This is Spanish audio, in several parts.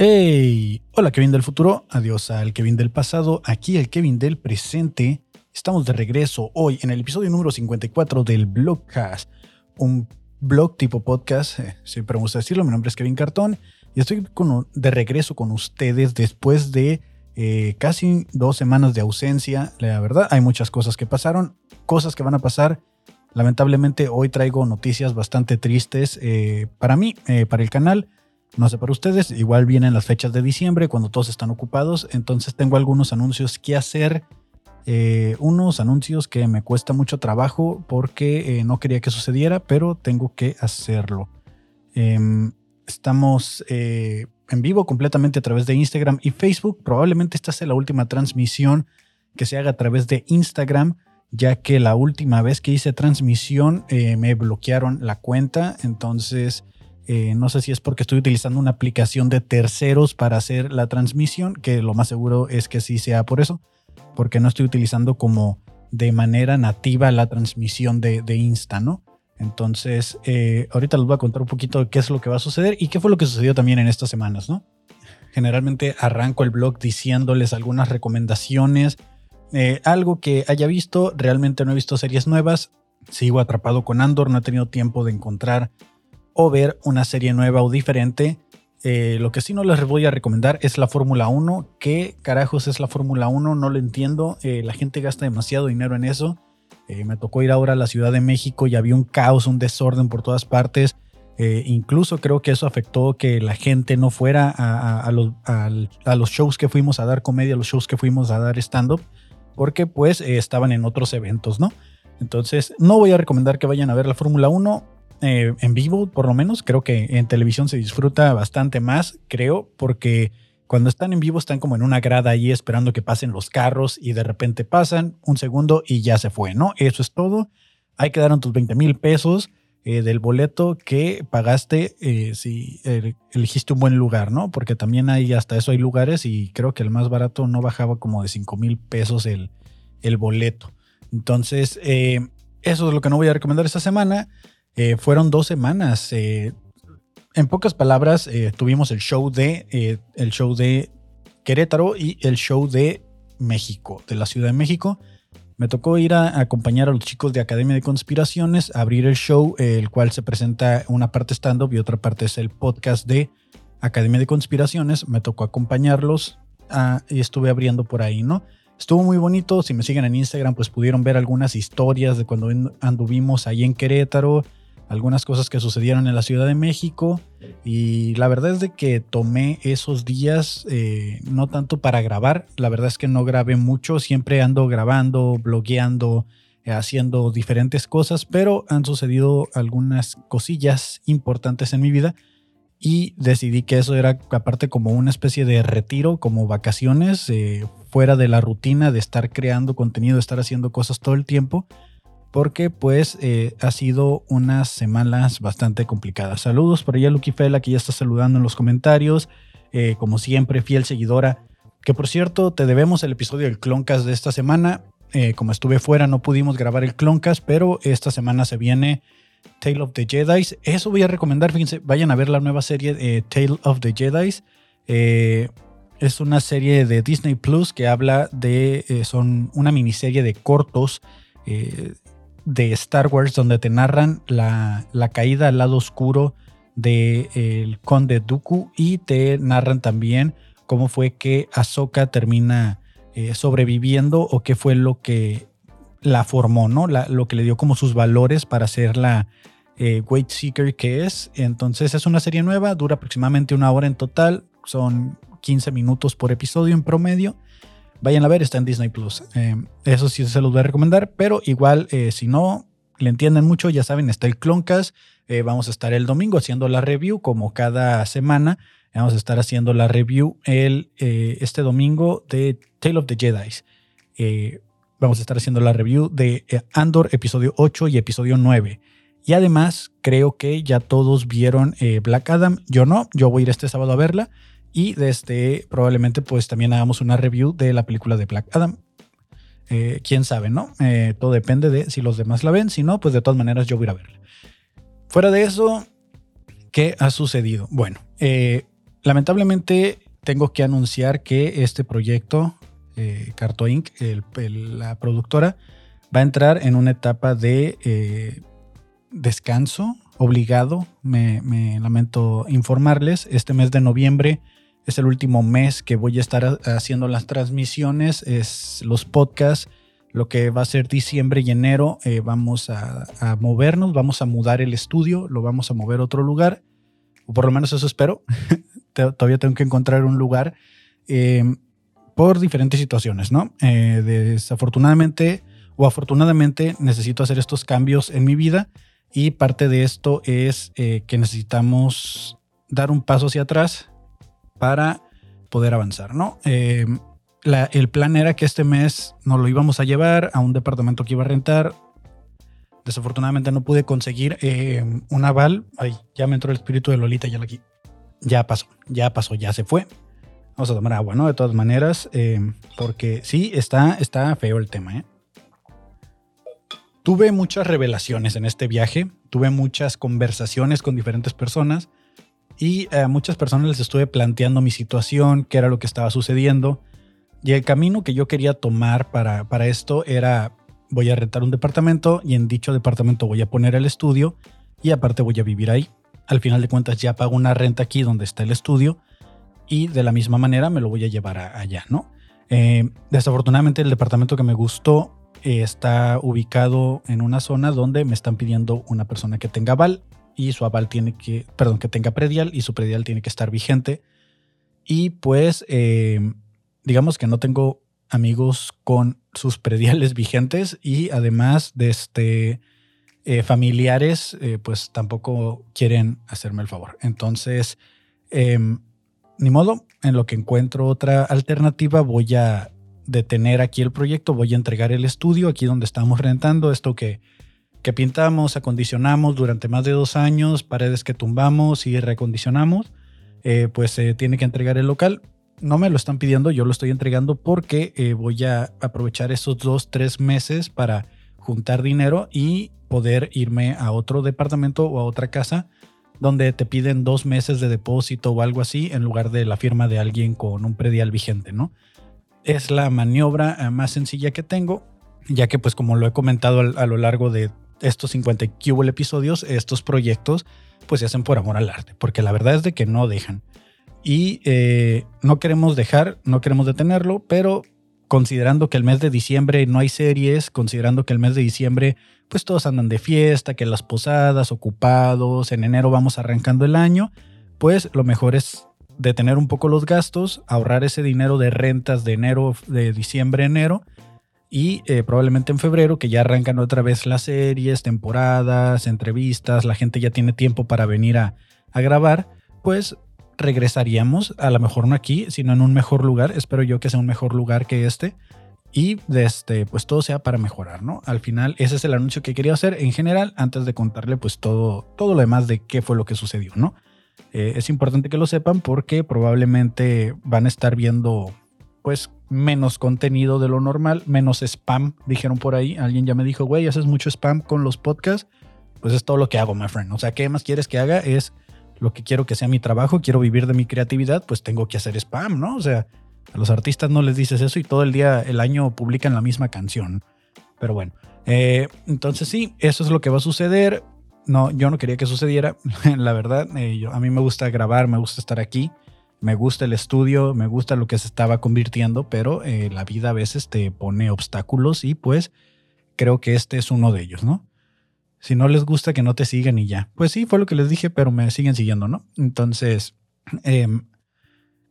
Hey, hola Kevin del futuro, adiós al Kevin del pasado, aquí el Kevin del presente. Estamos de regreso hoy en el episodio número 54 del Blogcast, un blog tipo podcast, eh, siempre me gusta decirlo, mi nombre es Kevin Cartón y estoy de regreso con ustedes después de eh, casi dos semanas de ausencia. La verdad, hay muchas cosas que pasaron, cosas que van a pasar. Lamentablemente hoy traigo noticias bastante tristes eh, para mí, para el canal no sé para ustedes, igual vienen las fechas de diciembre cuando todos están ocupados, entonces tengo algunos anuncios que hacer. Eh, unos anuncios que me cuesta mucho trabajo porque eh, no quería que sucediera, pero tengo que hacerlo. Em, estamos eh, en vivo completamente a través de Instagram y Facebook. Probablemente esta sea la última transmisión que se haga a través de Instagram, ya que la última vez que hice transmisión me bloquearon la cuenta. Entonces eh, no sé si es porque estoy utilizando una aplicación de terceros para hacer la transmisión, que lo más seguro es que sí sea por eso, porque no estoy utilizando como de manera nativa la transmisión de, Insta, ¿no? Entonces, eh, ahorita les voy a contar un poquito qué es lo que va a suceder y qué fue lo que sucedió también en estas semanas, ¿no? Generalmente arranco el blog diciéndoles algunas recomendaciones, eh, algo que haya visto, realmente no he visto series nuevas, sigo atrapado con Andor, no he tenido tiempo de encontrar o ver una serie nueva o diferente. Eh, lo que sí no les voy a recomendar es la Fórmula 1. ¿Qué carajos es la Fórmula 1? No lo entiendo. Eh, la gente gasta demasiado dinero en eso. Eh, me tocó ir ahora a la Ciudad de México y había un caos, un desorden por todas partes. incluso creo que eso afectó que la gente no fuera a, los, shows que fuimos a dar comedia, a los shows que fuimos a dar stand-up, porque pues estaban en otros eventos, ¿no? Entonces, no voy a recomendar que vayan a ver la Fórmula 1 eh, en vivo, por lo menos. Creo que en televisión se disfruta bastante más, creo, porque cuando están en vivo están como en una grada ahí esperando que pasen los carros y de repente pasan un segundo y ya se fue, ¿no? Eso es todo. Ahí quedaron tus 20 mil pesos eh, del boleto que pagaste eh, si elegiste un buen lugar, ¿no? Porque también hay hasta eso hay lugares y creo que el más barato no bajaba como de 5 mil pesos el, el boleto. Entonces, eso es lo que no voy a recomendar esta semana. Eh, fueron dos semanas. Eh, en pocas palabras, eh, tuvimos el show de el show de Querétaro y el show de México, de la Ciudad de México. Me tocó ir a, acompañar a los chicos de Academia de Conspiraciones, abrir el show, el cual se presenta una parte stand-up y otra parte es el podcast de Academia de Conspiraciones. Me tocó acompañarlos ah, y estuve abriendo por ahí, ¿no? Estuvo muy bonito. Si me siguen en Instagram, pues pudieron ver algunas historias de cuando anduvimos ahí en Querétaro algunas cosas que sucedieron en la Ciudad de México y la verdad es de que tomé esos días eh, no tanto para grabar, la verdad es que no grabé mucho, siempre ando grabando, blogueando, eh, haciendo diferentes cosas, pero han sucedido algunas cosillas importantes en mi vida y decidí que eso era aparte como una especie de retiro, como vacaciones, eh, fuera de la rutina de estar creando contenido, estar haciendo cosas todo el tiempo porque pues eh, ha sido unas semanas bastante complicadas. Saludos por allá Lucky Fela que ya está saludando en los comentarios, eh, como siempre fiel seguidora, que por cierto te debemos el episodio del Cloncast de esta semana. Eh, como estuve fuera no pudimos grabar el Cloncast, pero esta semana se viene Tale of the Jedi. Eso voy a recomendar, fíjense, vayan a ver la nueva serie Tale of the Jedi. es una serie de Disney Plus que habla de, son una miniserie de cortos de Star Wars donde te narran la, caída al lado oscuro del el conde Dooku y te narran también cómo fue que Ahsoka termina eh, sobreviviendo o qué fue lo que la formó, ¿no? lo que le dio como sus valores para ser la eh, que es. Entonces es una serie nueva, dura aproximadamente una hora en total, son 15 minutos por episodio en promedio Vayan a ver, está en Disney Plus. Eh, eso sí se los voy a recomendar, pero igual, eh, si no le entienden mucho, ya saben, está el Cloncast. Eh, vamos a estar el domingo haciendo la review, como cada semana. Vamos a estar haciendo la review el, este domingo de Tale of the Jedi. vamos a estar haciendo la review de Andor, episodio 8 y episodio 9. Y además, creo que ya todos vieron Black Adam. Yo no, yo voy a ir este sábado a verla. Y desde este, probablemente pues también hagamos una review de la película de Black Adam. Eh, quién sabe, ¿no? Eh, todo depende de si los demás la ven. Si no, pues de todas maneras yo voy a ir a verla. Fuera de eso, ¿qué ha sucedido? Bueno, eh, lamentablemente tengo que anunciar que este proyecto, Carto Inc., la productora, va a entrar en una etapa de descanso obligado. Me, lamento informarles. Este mes de noviembre es el último mes que voy a estar haciendo las transmisiones, es los podcasts. Lo que va a ser diciembre y enero, eh, vamos a, movernos, vamos a mudar el estudio, lo vamos a mover a otro lugar, por lo menos eso espero. Todavía tengo que encontrar un lugar eh, por diferentes situaciones, ¿no? Eh, desafortunadamente o afortunadamente necesito hacer estos cambios en mi vida y parte de esto es eh, que necesitamos dar un paso hacia atrás para poder avanzar, ¿no? Eh, el plan era que este mes nos lo íbamos a llevar a un departamento que iba a rentar. Desafortunadamente no pude conseguir eh, un aval. Ay, ya me entró el espíritu de Lolita, ya aquí. Ya pasó, ya pasó, ya se fue. Vamos a tomar agua, ¿no? De todas maneras, porque sí, está, está feo el tema, ¿eh? Tuve muchas revelaciones en este viaje, tuve muchas conversaciones con diferentes personas y a eh, muchas personas les estuve planteando mi situación, qué era lo que estaba sucediendo. Y el camino que yo quería tomar para, para esto era, voy a rentar un departamento y en dicho departamento voy a poner el estudio y aparte voy a vivir ahí. Al final de cuentas ya pago una renta aquí donde está el estudio y de la misma manera me lo voy a llevar allá, ¿no? Eh, desafortunadamente el departamento que me gustó está ubicado en una zona donde me están pidiendo una persona que tenga aval y su aval tiene que, perdón, que tenga predial y su predial tiene que estar vigente. Y pues, eh, digamos que no tengo amigos con sus prediales vigentes y además de este eh, familiares, eh, pues tampoco quieren hacerme el favor. Entonces, em, ni modo, en lo que encuentro otra alternativa, voy a detener aquí el proyecto, voy a entregar el estudio aquí donde estamos rentando, esto que, que pintamos, acondicionamos durante más de dos años, paredes que tumbamos y recondicionamos, eh, pues se tiene que entregar el local. No me lo están pidiendo, yo lo estoy entregando porque eh, voy a aprovechar esos dos, tres meses para juntar dinero y poder irme a otro departamento o a otra casa donde te piden dos meses de depósito o algo así en lugar de la firma de alguien con un predial vigente, ¿no? es la maniobra eh, más sencilla que tengo, ya que pues como lo he comentado a, lo largo de estos 50 episodios, estos proyectos pues se hacen por amor al arte, porque la verdad es de que no dejan. Y eh, no queremos dejar, no queremos detenerlo, pero considerando que el mes de diciembre no hay series, considerando que el mes de diciembre pues todos andan de fiesta, que las posadas, ocupados, en enero vamos arrancando el año, pues lo mejor es detener un poco los gastos, ahorrar ese dinero de rentas de enero, de diciembre, enero, y eh, probablemente en febrero, que ya arrancan otra vez las series, temporadas, entrevistas, la gente ya tiene tiempo para venir a, grabar, pues regresaríamos, a lo mejor no aquí, sino en un mejor lugar, espero yo que sea un mejor lugar que este, y este, pues todo sea para mejorar, ¿no? Al final, ese es el anuncio que quería hacer en general, antes de contarle pues todo, todo lo demás de qué fue lo que sucedió, ¿no? Eh, es importante que lo sepan porque probablemente van a estar viendo pues menos contenido de lo normal, menos spam, dijeron por ahí. Alguien ya me dijo, güey, haces mucho spam con los podcasts. Pues es todo lo que hago, my friend. O sea, ¿qué más quieres que haga? Es lo que quiero que sea mi trabajo, quiero vivir de mi creatividad, pues tengo que hacer spam, ¿no? O sea, a los artistas no les dices eso y todo el día, el año publican la misma canción. Pero bueno, eh, entonces sí, eso es lo que va a suceder no, yo no quería que sucediera, la verdad. Eh, a mí me gusta grabar, me gusta estar aquí, me gusta el estudio, me gusta lo que se estaba convirtiendo, pero eh, la vida a veces te pone obstáculos y pues creo que este es uno de ellos, ¿no? Si no les gusta, que no te sigan y ya. Pues sí, fue lo que les dije, pero me siguen siguiendo, ¿no? Entonces, em,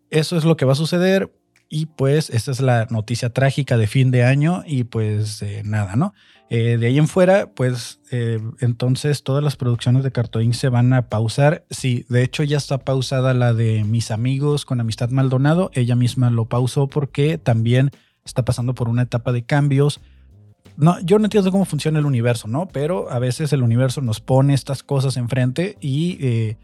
eso es lo que va a suceder. Y pues esta es la noticia trágica de fin de año y pues eh, nada, ¿no? Eh, de ahí en fuera, pues eh, entonces todas las producciones de Cartoon se van a pausar. Sí, de hecho ya está pausada la de mis amigos con Amistad Maldonado. Ella misma lo pausó porque también está pasando por una etapa de cambios. No, yo no entiendo cómo funciona el universo, ¿no? Pero a veces el universo nos pone estas cosas enfrente y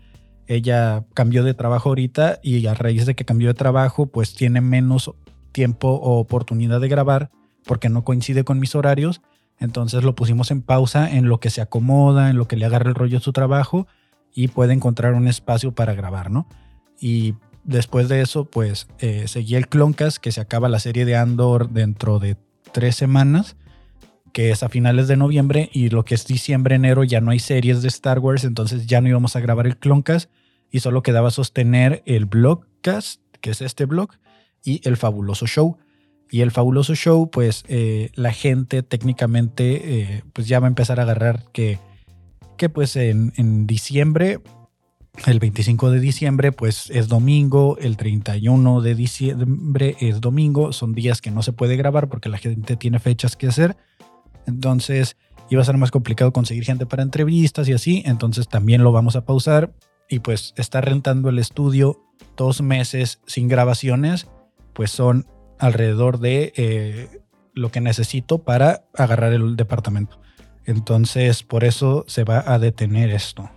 ella cambió de trabajo ahorita y a raíz de que cambió de trabajo, pues tiene menos tiempo o oportunidad de grabar porque no coincide con mis horarios. Entonces lo pusimos en pausa en lo que se acomoda, en lo que le agarra el rollo a su trabajo y puede encontrar un espacio para grabar, ¿no? Y después de eso, pues eh, seguí el Cloncast, que se acaba la serie de Andor dentro de tres semanas, que es a finales de noviembre, y lo que es diciembre, enero, ya no hay series de Star Wars, entonces ya no íbamos a grabar el Cloncast, y solo quedaba sostener el Blogcast, que es este blog, y el fabuloso show. Y el fabuloso show, pues eh, la gente técnicamente eh, pues ya va a empezar a agarrar que, que pues en, en, diciembre, el 25 de diciembre, pues es domingo, el 31 de diciembre es domingo, son días que no se puede grabar porque la gente tiene fechas que hacer. Entonces iba a ser más complicado conseguir gente para entrevistas y así, entonces también lo vamos a pausar y pues estar rentando el estudio dos meses sin grabaciones, pues son alrededor de eh, lo que necesito para agarrar el departamento. Entonces, por eso se va a detener esto.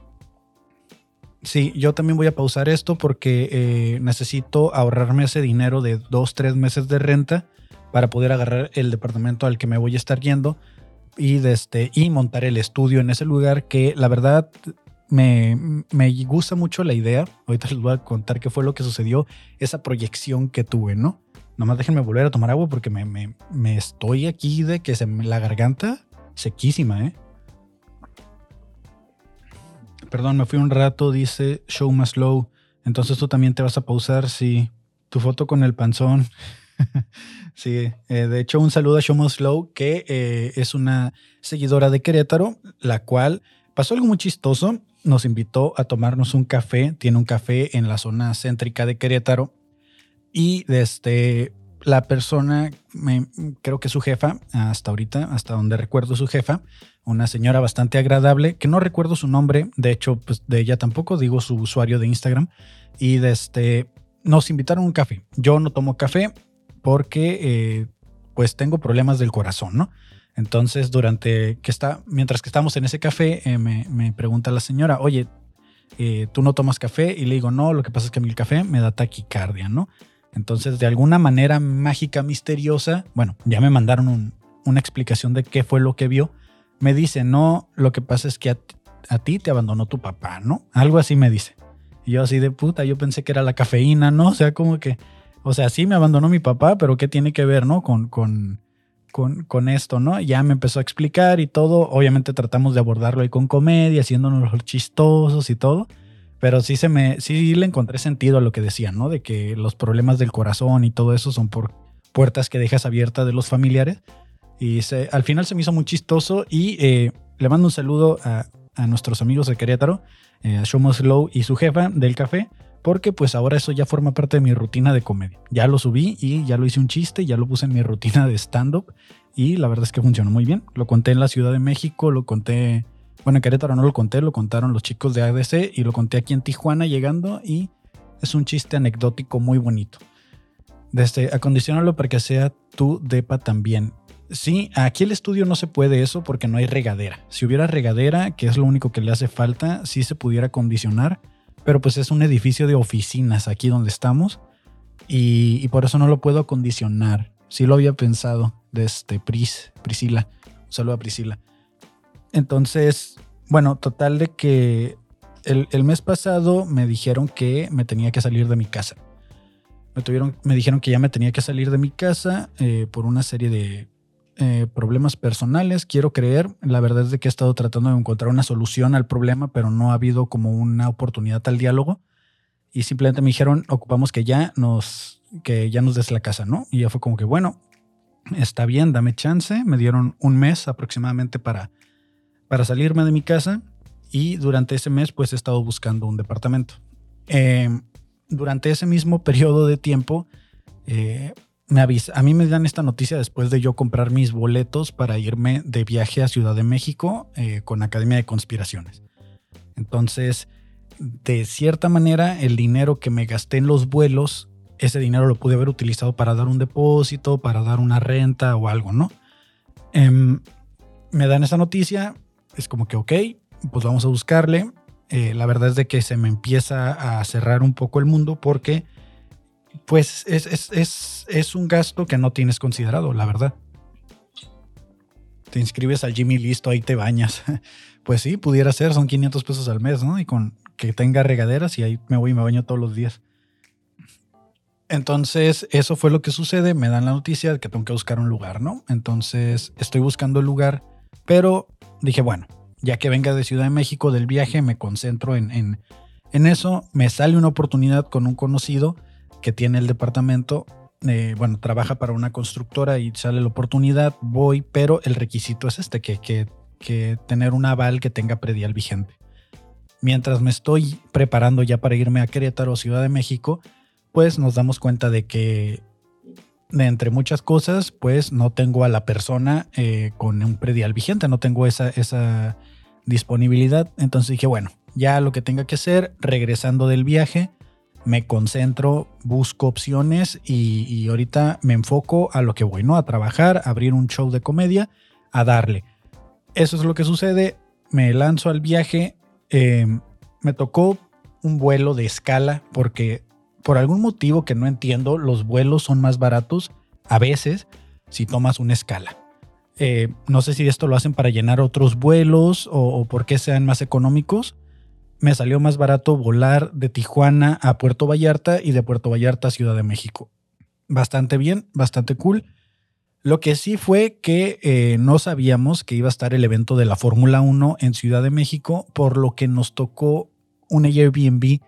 Sí, yo también voy a pausar esto porque eh, necesito ahorrarme ese dinero de dos, tres meses de renta para poder agarrar el departamento al que me voy a estar yendo y, este, y montar el estudio en ese lugar que la verdad me, me, gusta mucho la idea. Ahorita les voy a contar qué fue lo que sucedió, esa proyección que tuve, ¿no? Nomás déjenme volver a tomar agua porque me, me, me estoy aquí de que la garganta sequísima, ¿eh? Perdón, me fui un rato, dice Show más slow. Entonces tú también te vas a pausar, sí. Tu foto con el panzón. sí, eh, de hecho, un saludo a Show slow, que eh, es una seguidora de Querétaro, la cual pasó algo muy chistoso. Nos invitó a tomarnos un café. Tiene un café en la zona céntrica de Querétaro y este, la persona, me, creo que su jefa, hasta ahorita, hasta donde recuerdo su jefa, una señora bastante agradable, que no recuerdo su nombre, de hecho, pues de ella tampoco, digo su usuario de Instagram, y desde este, nos invitaron a un café. Yo no tomo café porque eh, pues tengo problemas del corazón, ¿no? Entonces, durante que está, mientras que estamos en ese café, eh, me, me, pregunta la señora, oye, eh, ¿tú no tomas café? Y le digo, no, lo que pasa es que a mí el café me da taquicardia, ¿no? Entonces, de alguna manera mágica, misteriosa, bueno, ya me mandaron una explicación de qué fue lo que vio. Me dice, no, lo que pasa es que a, ti te abandonó tu papá, ¿no? Algo así me dice. Y yo así de puta, yo pensé que era la cafeína, ¿no? O sea, como que, o sea, sí me abandonó mi papá, pero ¿qué tiene que ver, ¿no? Con, con, con, con esto, ¿no? Ya me empezó a explicar y todo. Obviamente tratamos de abordarlo ahí con comedia, haciéndonos los chistosos y todo. Pero sí se me, sí le encontré sentido a lo que decían, ¿no? De que los problemas del corazón y todo eso son por puertas que dejas abiertas de los familiares. Y al final se me hizo muy chistoso y eh, le mando un saludo a, a, nuestros amigos de Querétaro, eh, a Shomos Low y su jefa del café, porque pues ahora eso ya forma parte de mi rutina de comedia. Ya lo subí y ya lo hice un chiste, ya lo puse en mi rutina de stand-up y la verdad es que funcionó muy bien. Lo conté en la Ciudad de México, lo conté bueno, en Querétaro no lo conté, lo contaron los chicos de ADC y lo conté aquí en Tijuana llegando y es un chiste anecdótico muy bonito. Desde acondicionarlo para que sea tu depa también. Sí, aquí el estudio no se puede eso porque no hay regadera. Si hubiera regadera, que es lo único que le hace falta, sí se pudiera acondicionar, pero pues es un edificio de oficinas aquí donde estamos y, por eso no lo puedo acondicionar. Sí lo había pensado desde este, Pris, Priscila. Un a Priscila. Entonces, bueno, total de que el, mes pasado me dijeron que me tenía que salir de mi casa. Me, dijeron que ya me tenía que salir de mi casa eh, por una serie de eh, problemas personales, quiero creer. La verdad es de que he estado tratando de encontrar una solución al problema, pero no ha habido como una oportunidad al diálogo. Y simplemente me dijeron, ocupamos que ya nos, que ya nos des la casa, ¿no? Y ya fue como que, bueno, está bien, dame chance. Me dieron un mes aproximadamente para para salirme de mi casa y durante ese mes pues he estado buscando un departamento. Em, durante ese mismo periodo de tiempo eh, me avisa, a mí me dan esta noticia después de yo comprar mis boletos para irme de viaje a Ciudad de México eh, con Academia de Conspiraciones. Entonces, de cierta manera, el dinero que me gasté en los vuelos, ese dinero lo pude haber utilizado para dar un depósito, para dar una renta o algo, ¿no? Em, me dan esa noticia, es como que, ok, pues vamos a buscarle. Eh, la verdad es de que se me empieza a cerrar un poco el mundo porque pues es, es, es, es un gasto que no tienes considerado, la verdad. Te inscribes al Jimmy Listo, ahí te bañas. Pues sí, pudiera ser, son 500 pesos al mes, ¿no? Y con que tenga regaderas y ahí me voy y me baño todos los días. Entonces, eso fue lo que sucede. Me dan la noticia de que tengo que buscar un lugar, ¿no? Entonces, estoy buscando el lugar, pero dije, bueno, ya que venga de Ciudad de México del viaje, me concentro en, en, en eso. Me sale una oportunidad con un conocido que tiene el departamento. eh, bueno, trabaja para una constructora y sale la oportunidad, voy, pero el requisito es este, que, que, que tener un aval que tenga predial vigente. Mientras me estoy preparando ya para irme a Querétaro, Ciudad de México, pues nos damos cuenta de que entre muchas cosas, pues no tengo a la persona eh, con un predial vigente, no tengo esa, esa disponibilidad. Entonces dije, bueno, ya lo que tenga que hacer, regresando del viaje, me concentro, busco opciones y, ahorita me enfoco a lo que voy, ¿no? A trabajar, a abrir un show de comedia, a darle. Eso es lo que sucede, me lanzo al viaje, eh, me tocó un vuelo de escala porque por algún motivo que no entiendo, los vuelos son más baratos a veces si tomas una escala. Eh, no sé si esto lo hacen para llenar otros vuelos o, o por qué sean más económicos. Me salió más barato volar de Tijuana a Puerto Vallarta y de Puerto Vallarta a Ciudad de México. Bastante bien, bastante cool. Lo que sí fue que eh, no sabíamos que iba a estar el evento de la Fórmula 1 en Ciudad de México, por lo que nos tocó un Airbnb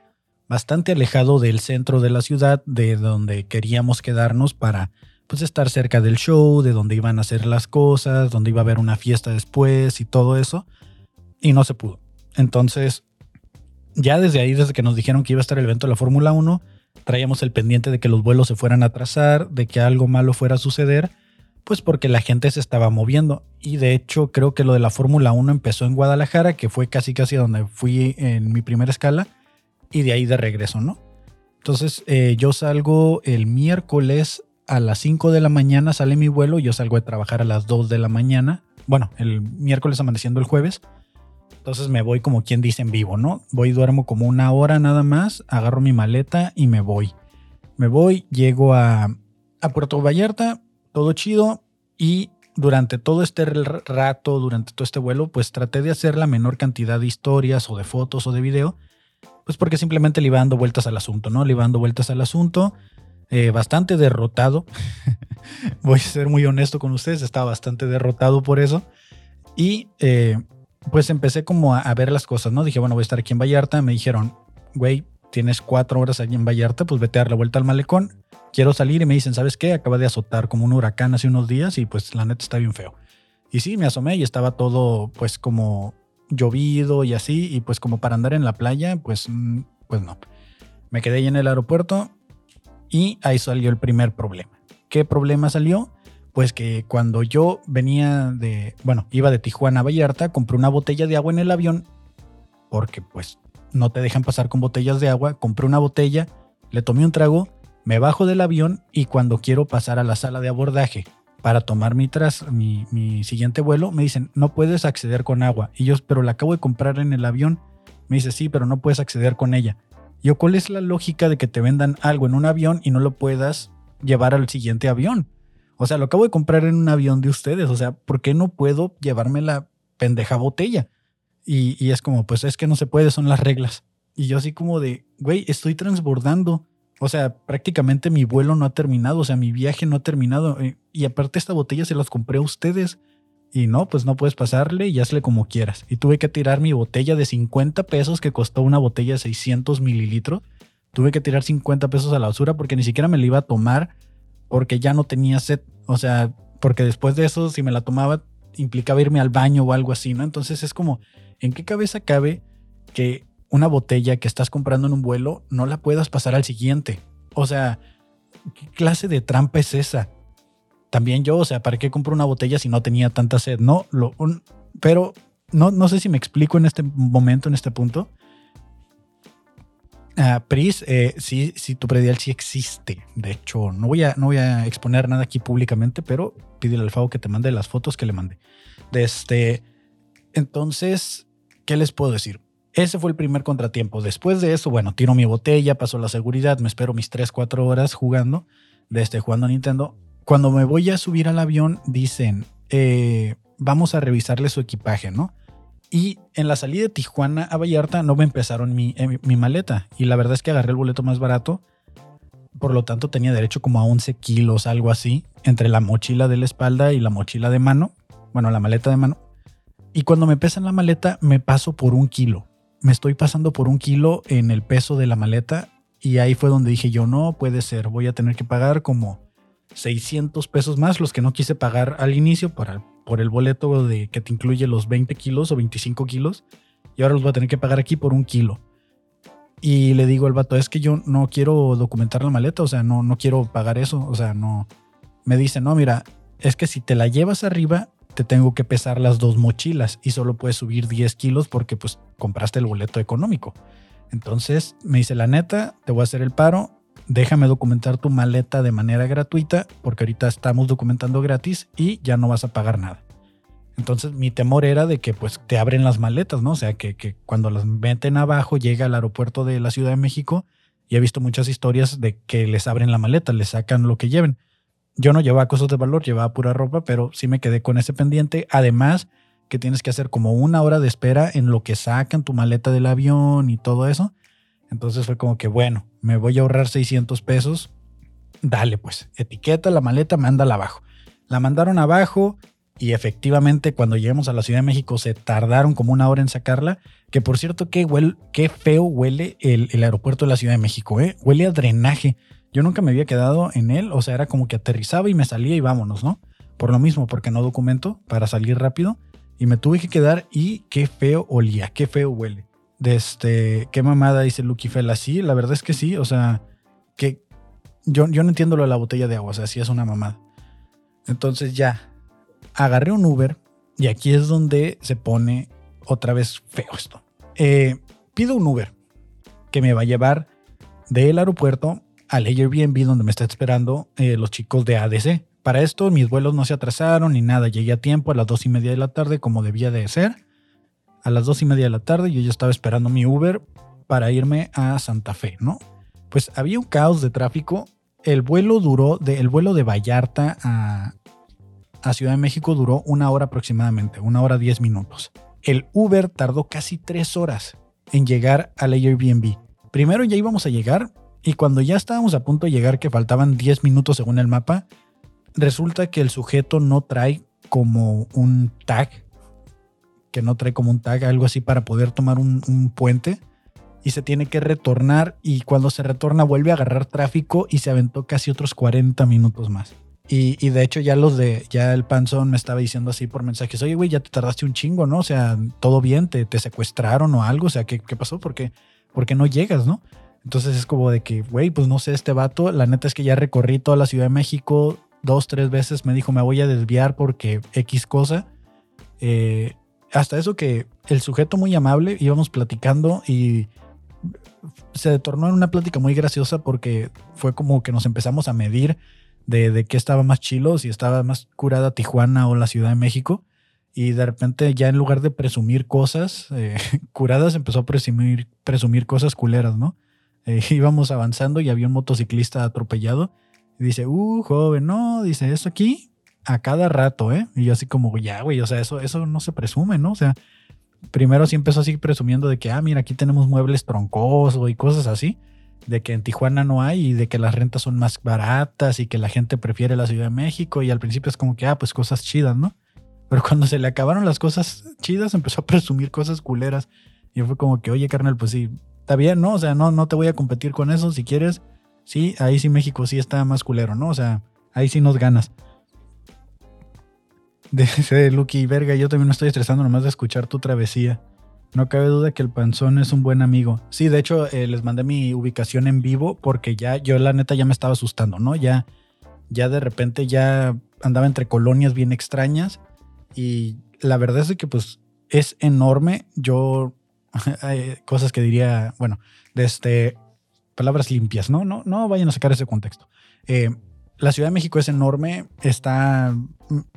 bastante alejado del centro de la ciudad, de donde queríamos quedarnos para pues estar cerca del show, de donde iban a hacer las cosas, donde iba a haber una fiesta después y todo eso. Y no se pudo. Entonces, ya desde ahí, desde que nos dijeron que iba a estar el evento de la Fórmula 1, traíamos el pendiente de que los vuelos se fueran a atrasar, de que algo malo fuera a suceder, pues porque la gente se estaba moviendo. Y de hecho, creo que lo de la Fórmula 1 empezó en Guadalajara, que fue casi casi donde fui en mi primera escala y de ahí de regreso, ¿no? Entonces eh, yo salgo el miércoles a las 5 de la mañana, sale mi vuelo, yo salgo de trabajar a las 2 de la mañana, bueno, el miércoles amaneciendo el jueves, entonces me voy como quien dice en vivo, ¿no? Voy, duermo como una hora nada más, agarro mi maleta y me voy. Me voy, llego a, a Puerto Vallarta, todo chido y durante todo este rato, durante todo este vuelo, pues traté de hacer la menor cantidad de historias o de fotos o de video pues porque simplemente le iba dando vueltas al asunto, ¿no? Le iba dando vueltas al asunto. Eh, bastante derrotado. Voy a ser muy honesto con ustedes, estaba bastante derrotado por eso. Y eh, pues empecé como a, a, ver las cosas, ¿no? Dije, bueno, voy a estar aquí en Vallarta. Me dijeron, güey, tienes cuatro horas allí en Vallarta, pues vete a dar la vuelta al malecón. Quiero salir y me dicen, ¿sabes qué? Acaba de azotar como un huracán hace unos días y pues la neta está bien feo. Y sí, me asomé y estaba todo pues como llovido y así, y pues como para andar en la playa, pues, pues no. Me quedé ahí en el aeropuerto y ahí salió el primer problema. ¿Qué problema salió? Pues que cuando yo venía de, bueno, iba de Tijuana a Vallarta, compré una botella de agua en el avión, porque pues no te dejan pasar con botellas de agua, compré una botella, le tomé un trago, me bajo del avión y cuando quiero pasar a la sala de abordaje para tomar mi, tras, mi, mi, siguiente vuelo, me dicen, no puedes acceder con agua. Y yo, pero la acabo de comprar en el avión. Me dice, sí, pero no puedes acceder con ella. Yo, ¿cuál es la lógica de que te vendan algo en un avión y no lo puedas llevar al siguiente avión? O sea, lo acabo de comprar en un avión de ustedes. O sea, ¿por qué no puedo llevarme la pendeja botella? Y, y es como, pues es que no se puede, son las reglas. Y yo así como de, güey, estoy transbordando. O sea, prácticamente mi vuelo no ha terminado, o sea, mi viaje no ha terminado. eh, Y aparte esta botella se las compré a ustedes. Y no, pues no puedes pasarle y hazle como quieras. Y tuve que tirar mi botella de 50 pesos que costó una botella de 600 mililitros. Tuve que tirar 50 pesos a la basura porque ni siquiera me la iba a tomar porque ya no tenía sed. O sea, porque después de eso, si me la tomaba, implicaba irme al baño o algo así, ¿no? Entonces es como, ¿en qué cabeza cabe que una botella que estás comprando en un vuelo no la puedas pasar al siguiente. O sea, ¿qué clase de trampa es esa? También yo, o sea, ¿para qué compro una botella si no tenía tanta sed? No, lo, un, pero no, no sé si me explico en este momento, en este punto. Uh, Pris, eh, sí, sí, tu predial sí existe. De hecho, no voy, a, no voy a exponer nada aquí públicamente, pero pídele al Favo que te mande las fotos que le mandé. Este, entonces, ¿qué les puedo decir? Ese fue el primer contratiempo. Después de eso, bueno, tiro mi botella, paso la seguridad, me espero mis 3, 4 horas jugando, de este, jugando a Nintendo. Cuando me voy a subir al avión, dicen, eh, vamos a revisarle su equipaje, ¿no? Y en la salida de Tijuana a Vallarta no me empezaron mi, eh, mi maleta. Y la verdad es que agarré el boleto más barato por lo tanto tenía derecho como a 11 kilos, algo así, entre la mochila de la espalda y la mochila de mano, bueno, la maleta de mano. Y cuando me pesan la maleta, me paso por un kilo. Me estoy pasando por un kilo en el peso de la maleta y ahí fue donde dije yo, no puede ser, voy a tener que pagar como 600 pesos más, los que no quise pagar al inicio para, por el boleto de que te incluye los 20 kilos o 25 kilos. Y ahora los voy a tener que pagar aquí por un kilo. Y le digo al vato, es que yo no quiero documentar la maleta, o sea, no, no quiero pagar eso, o sea, no. Me dice, no, mira, es que si te la llevas arriba, te tengo que pesar las dos mochilas y solo puedes subir 10 kilos porque pues compraste el boleto económico. Entonces me dice, la neta, te voy a hacer el paro, déjame documentar tu maleta de manera gratuita porque ahorita estamos documentando gratis y ya no vas a pagar nada. Entonces mi temor era de que pues te abren las maletas, ¿no? O sea, que, que cuando las meten abajo llega al aeropuerto de la Ciudad de México y he visto muchas historias de que les abren la maleta, les sacan lo que lleven. Yo no llevaba cosas de valor, llevaba pura ropa, pero sí me quedé con ese pendiente. Además, que tienes que hacer como una hora de espera en lo que sacan tu maleta del avión y todo eso. Entonces fue como que, bueno, me voy a ahorrar 600 pesos. Dale, pues, etiqueta la maleta, mándala abajo. La mandaron abajo, y efectivamente, cuando lleguemos a la Ciudad de México, se tardaron como una hora en sacarla. Que por cierto, qué, qué feo huele el, aeropuerto de la Ciudad de México, ¿eh? Huele a drenaje. Yo nunca me había quedado en él, o sea, era como que aterrizaba y me salía y vámonos, ¿no? Por lo mismo, porque no documento para salir rápido. Y me tuve que quedar y qué feo olía, qué feo huele. De este, qué mamada dice Lucky Fella. Sí, la verdad es que sí, o sea, que yo, yo no entiendo lo de la botella de agua, o sea, sí es una mamada. Entonces ya, agarré un Uber y aquí es donde se pone otra vez feo esto. Eh, pido un Uber que me va a llevar del aeropuerto al Airbnb donde me está esperando eh, los chicos de ADC. Para esto mis vuelos no se atrasaron ni nada. Llegué a tiempo a las dos y media de la tarde como debía de ser. A las dos y media de la tarde yo ya estaba esperando mi Uber para irme a Santa Fe, ¿no? Pues había un caos de tráfico. El vuelo duró, de, el vuelo de Vallarta a, a Ciudad de México duró una hora aproximadamente, una hora diez minutos. El Uber tardó casi tres horas en llegar al Airbnb. Primero ya íbamos a llegar y cuando ya estábamos a punto de llegar, que faltaban 10 minutos según el mapa, resulta que el sujeto no trae como un tag, que no trae como un tag, algo así para poder tomar un, puente y se tiene que retornar y cuando se retorna vuelve a agarrar tráfico y se aventó casi otros 40 minutos más. Y, de hecho ya los de, ya el panzón me estaba diciendo así por mensajes, oye, güey, ya te tardaste un chingo, ¿no? O sea, todo bien, te, secuestraron o algo, o sea, ¿qué, qué pasó? ¿Por qué, no llegas, no? Entonces es como de que, güey, pues no sé, este vato, la neta es que ya recorrí toda la Ciudad de México dos, tres veces, me dijo, me voy a desviar porque X cosa. Eh, hasta eso que el sujeto muy amable, íbamos platicando y se tornó en una plática muy graciosa porque fue como que nos empezamos a medir de, de qué estaba más chilo, si estaba más curada Tijuana o la Ciudad de México. Y de repente ya en lugar de presumir cosas eh, curadas, empezó a presumir, presumir cosas culeras, ¿no? Eh, íbamos avanzando y había un motociclista atropellado. Dice, uh, joven, no, dice, eso aquí a cada rato, ¿eh? Y yo así como, ya, güey, o sea, eso, eso no se presume, ¿no? O sea, primero sí empezó así presumiendo de que, ah, mira, aquí tenemos muebles troncosos y cosas así de que en Tijuana no hay y de que las rentas son más baratas y que la gente prefiere la Ciudad de México y al principio es como que, ah, pues cosas chidas, ¿no? Pero cuando se le acabaron las cosas chidas empezó a presumir cosas culeras y fue como que, oye, carnal, pues sí, está bien, ¿no? O sea, no, no te voy a competir con eso, si quieres, sí, ahí sí México sí está más culero, ¿no? O sea, ahí sí nos ganas. De Lucky, verga, yo también me estoy estresando nomás de escuchar tu travesía. No cabe duda que el panzón es un buen amigo. Sí, de hecho, eh, les mandé mi ubicación en vivo porque ya, yo la neta ya me estaba asustando, ¿no? Ya, ya de repente ya andaba entre colonias bien extrañas y la verdad es que pues es enorme. Yo, cosas que diría, bueno, este, palabras limpias, ¿no? No, no vayan a sacar ese contexto. Eh, la Ciudad de México es enorme, está,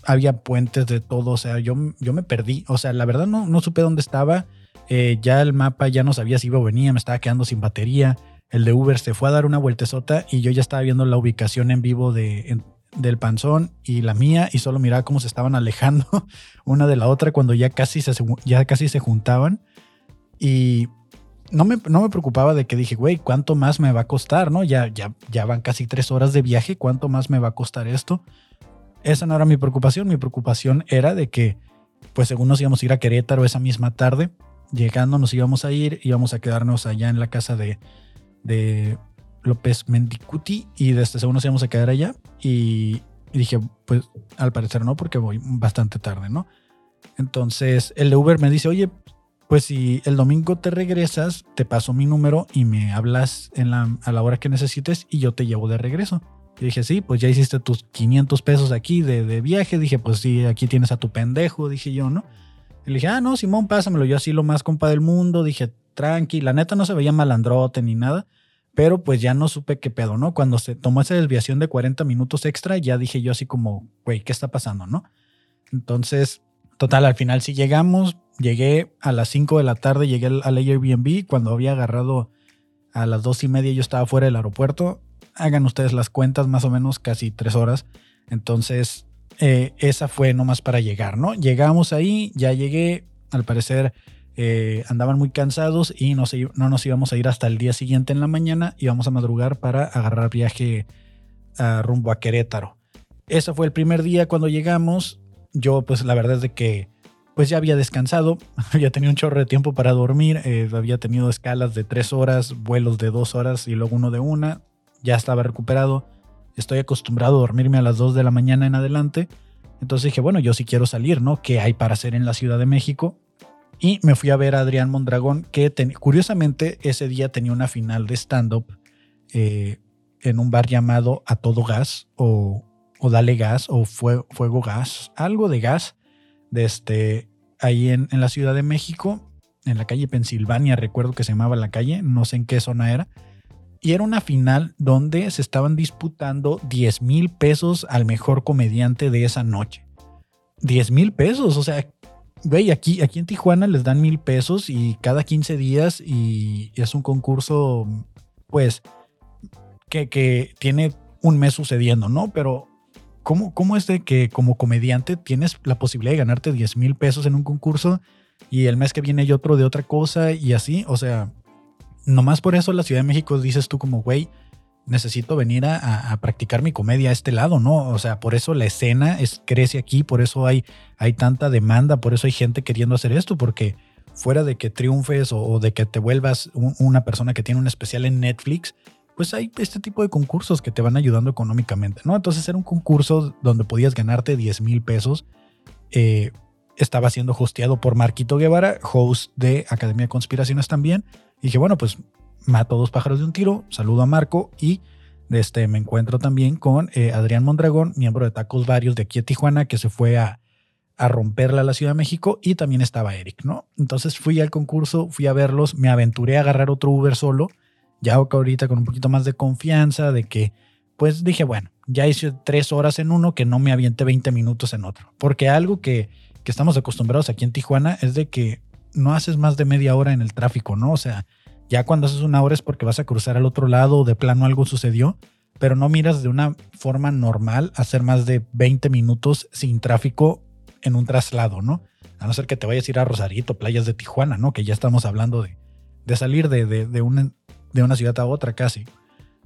había puentes de todo, o sea, yo, yo me perdí, o sea, la verdad no, no supe dónde estaba eh, ya el mapa ya no sabía si iba o venía, me estaba quedando sin batería. El de Uber se fue a dar una vueltezota y yo ya estaba viendo la ubicación en vivo de, del panzón y la mía y solo miraba cómo se estaban alejando una de la otra cuando ya casi se, ya casi se juntaban. Y no me, no me preocupaba de que dije, güey, ¿cuánto más me va a costar? ¿No? Ya, ya, ya van casi tres horas de viaje, ¿cuánto más me va a costar esto? Esa no era mi preocupación, mi preocupación era de que, pues según nos íbamos a ir a Querétaro esa misma tarde, llegando nos íbamos a ir, íbamos a quedarnos allá en la casa de, de López Mendicuti y desde según nos íbamos a quedar allá y, y dije, pues al parecer no, porque voy bastante tarde, ¿no? Entonces el de Uber me dice, oye, pues si el domingo te regresas, te paso mi número y me hablas en la, a la hora que necesites y yo te llevo de regreso. Y dije, sí, pues ya hiciste tus 500 pesos aquí de, de viaje. Dije, pues sí, aquí tienes a tu pendejo, dije yo, ¿no? Y le dije, ah, no, Simón, pásamelo. Yo así lo más compa del mundo. Dije, tranqui. La neta no se veía malandrote ni nada. Pero pues ya no supe qué pedo, ¿no? Cuando se tomó esa desviación de 40 minutos extra, ya dije yo así como, güey, ¿qué está pasando, no? Entonces, total, al final sí llegamos, Llegué a las 5 de la tarde, llegué al, Airbnb. Cuando había agarrado a las 2 y media, yo estaba fuera del aeropuerto. Hagan ustedes las cuentas, más o menos casi 3 horas. Entonces, eh, esa fue nomás para llegar, ¿no? Llegamos ahí, ya llegué. Al parecer, eh, andaban muy cansados y no, no nos íbamos a ir hasta el día siguiente en la mañana. Íbamos a madrugar para agarrar viaje a rumbo a Querétaro. Ese fue el primer día cuando llegamos. Yo, pues la verdad es de que pues ya había descansado, había tenido un chorro de tiempo para dormir, eh, había tenido escalas de tres horas, vuelos de dos horas y luego uno de una, ya estaba recuperado, estoy acostumbrado a dormirme a las dos de la mañana en adelante, entonces dije, bueno, yo sí quiero salir, ¿no? ¿Qué hay para hacer en la Ciudad de México? Y me fui a ver a Adrián Mondragón, que curiosamente ese día tenía una final de stand-up eh, en un bar llamado A Todo Gas o, o Dale Gas o Fuego Gas, algo de gas de este, ahí en, la Ciudad de México, en la calle Pensilvania, recuerdo que se llamaba la calle, no sé en qué zona era. Y era una final donde se estaban disputando 10 mil pesos al mejor comediante de esa noche. 10 mil pesos, o sea, güey, aquí, aquí en Tijuana les dan mil pesos y cada 15 días y es un concurso, pues, que, que tiene un mes sucediendo, ¿no? Pero ¿cómo, ¿cómo es de que como comediante tienes la posibilidad de ganarte 10 mil pesos en un concurso y el mes que viene hay otro de otra cosa y así? O sea, nomás por eso la Ciudad de México dices tú como, güey, necesito venir a, practicar mi comedia a este lado, ¿no? O sea, por eso la escena es, crece aquí, por eso hay, hay tanta demanda, por eso hay gente queriendo hacer esto, porque fuera de que triunfes o, de que te vuelvas una persona que tiene un especial en Netflix, pues hay este tipo de concursos que te van ayudando económicamente, ¿no? Entonces era un concurso donde podías ganarte 10 mil pesos. Eh, estaba siendo hosteado por Marquito Guevara, host de Academia de Conspiraciones también. Y dije, bueno, pues mato dos pájaros de un tiro, saludo a Marco y este, me encuentro también con eh, Adrián Mondragón, miembro de Tacos Varios de aquí a Tijuana, que se fue a, a romperla a la Ciudad de México y también estaba Eric, ¿no? Entonces fui al concurso, fui a verlos, me aventuré a agarrar otro Uber solo ya ahorita con un poquito más de confianza de que, pues dije, bueno, ya hice tres horas en uno, que no me aviente 20 minutos en otro. Porque algo que, que estamos acostumbrados aquí en Tijuana es de que no haces más de media hora en el tráfico, ¿no? O sea, ya cuando haces una hora es porque vas a cruzar al otro lado o de plano algo sucedió, pero no miras de una forma normal hacer más de 20 minutos sin tráfico en un traslado, ¿no? A no ser que te vayas a ir a Rosarito, playas de Tijuana, ¿no? Que ya estamos hablando de, de salir de, de, de, un, de una ciudad a otra casi.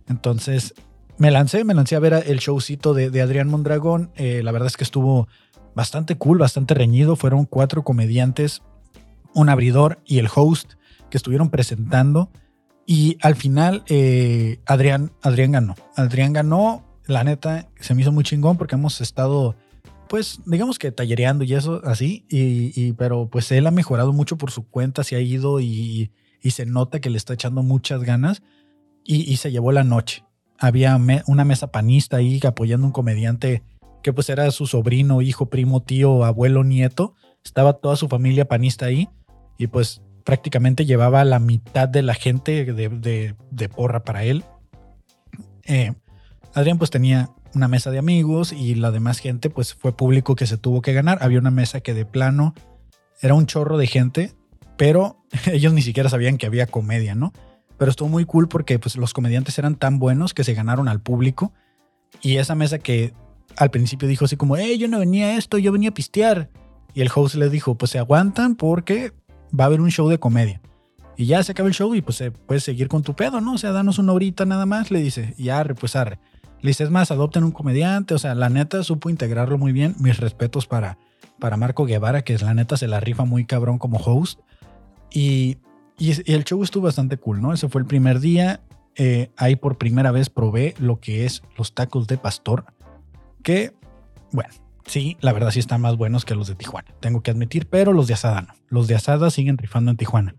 Entonces me lancé, me lancé a ver el showcito de, Adrián Mondragón. Eh, la verdad es que estuvo bastante cool, bastante reñido. Fueron cuatro comediantes, un abridor y el host que estuvieron presentando. Y al final eh, Adrián, Adrián ganó. Adrián ganó. La neta, se me hizo muy chingón porque hemos estado, pues, digamos que tallereando y eso así. Y, pero pues él ha mejorado mucho por su cuenta, se ha ido y y se nota que le está echando muchas ganas y, se llevó la noche. Había una mesa panista ahí apoyando un comediante que pues era su sobrino, hijo, primo, tío, abuelo, nieto. Estaba toda su familia panista ahí y pues prácticamente llevaba la mitad de la gente de, porra para él. Eh, Adrián pues tenía una mesa de amigos y la demás gente pues fue público que se tuvo que ganar. Había una mesa que de plano era un chorro de gente pero ellos ni siquiera sabían que había comedia, ¿no? Pero estuvo muy cool porque pues, los comediantes eran tan buenos que se ganaron al público. Y esa mesa que al principio dijo así como, hey, yo no venía a esto, yo venía a pistear. Y el host les dijo, pues se aguantan porque va a haber un show de comedia. Y ya se acaba el show y pues puedes seguir con tu pedo, ¿no? O sea, danos una horita nada más, le dice. Y ya, pues arre. Le dice, es más, adopten un comediante. O sea, la neta supo integrarlo muy bien. Mis respetos para, para Marco Guevara, que es la neta se la rifa muy cabrón como host. Y, el show estuvo bastante cool, ¿no? Ese fue el primer día. Eh, ahí por primera vez probé lo que es los tacos de pastor. Que, bueno, sí, la verdad sí están más buenos que los de Tijuana. Tengo que admitir, pero los de asada no. Los de asada siguen rifando en Tijuana.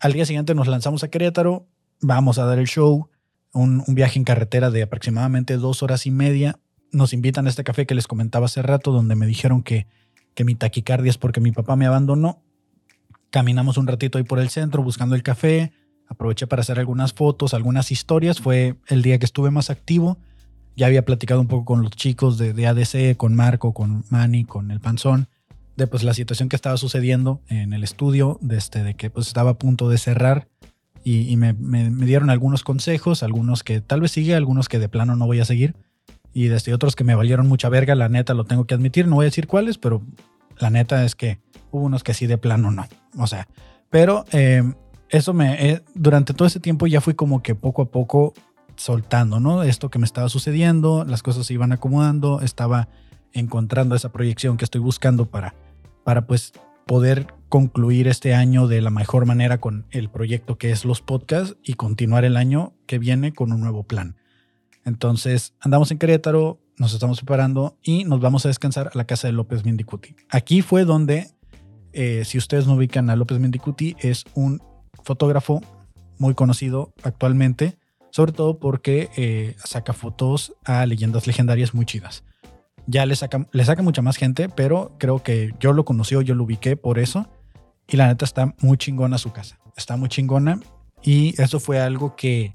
Al día siguiente nos lanzamos a Querétaro, vamos a dar el show, un, viaje en carretera de aproximadamente dos horas y media. Nos invitan a este café que les comentaba hace rato, donde me dijeron que, que mi taquicardia es porque mi papá me abandonó. Caminamos un ratito ahí por el centro buscando el café, aproveché para hacer algunas fotos, algunas historias. Fue el día que estuve más activo. Ya había platicado un poco con los chicos de, de ADC, con Marco, con Manny, con el Panzón de pues la situación que estaba sucediendo en el estudio, de, este, de que pues estaba a punto de cerrar y, me, dieron algunos consejos, algunos que tal vez sigue, algunos que de plano no voy a seguir y desde otros que me valieron mucha verga, la neta lo tengo que admitir, no voy a decir cuáles, pero la neta es que hubo unos que sí de plano no, o sea, pero eh, eso me, eh, durante todo ese tiempo ya fui como que poco a poco soltando, ¿no? Esto que me estaba sucediendo, las cosas se iban acomodando, estaba encontrando esa proyección que estoy buscando para para pues poder concluir este año de la mejor manera con el proyecto que es los podcasts y continuar el año que viene con un nuevo plan. Entonces andamos en Querétaro, nos estamos preparando y nos vamos a descansar a la casa de López Mendicuti. Aquí fue donde, eh, si ustedes no ubican a López Mendicuti, es un fotógrafo muy conocido actualmente, sobre todo porque eh, saca fotos a leyendas legendarias muy chidas ya le saca, mucha más gente, pero creo que yo lo conocí yo lo ubiqué por eso. Y la neta está muy chingona su casa. Está muy chingona. Y eso fue algo que,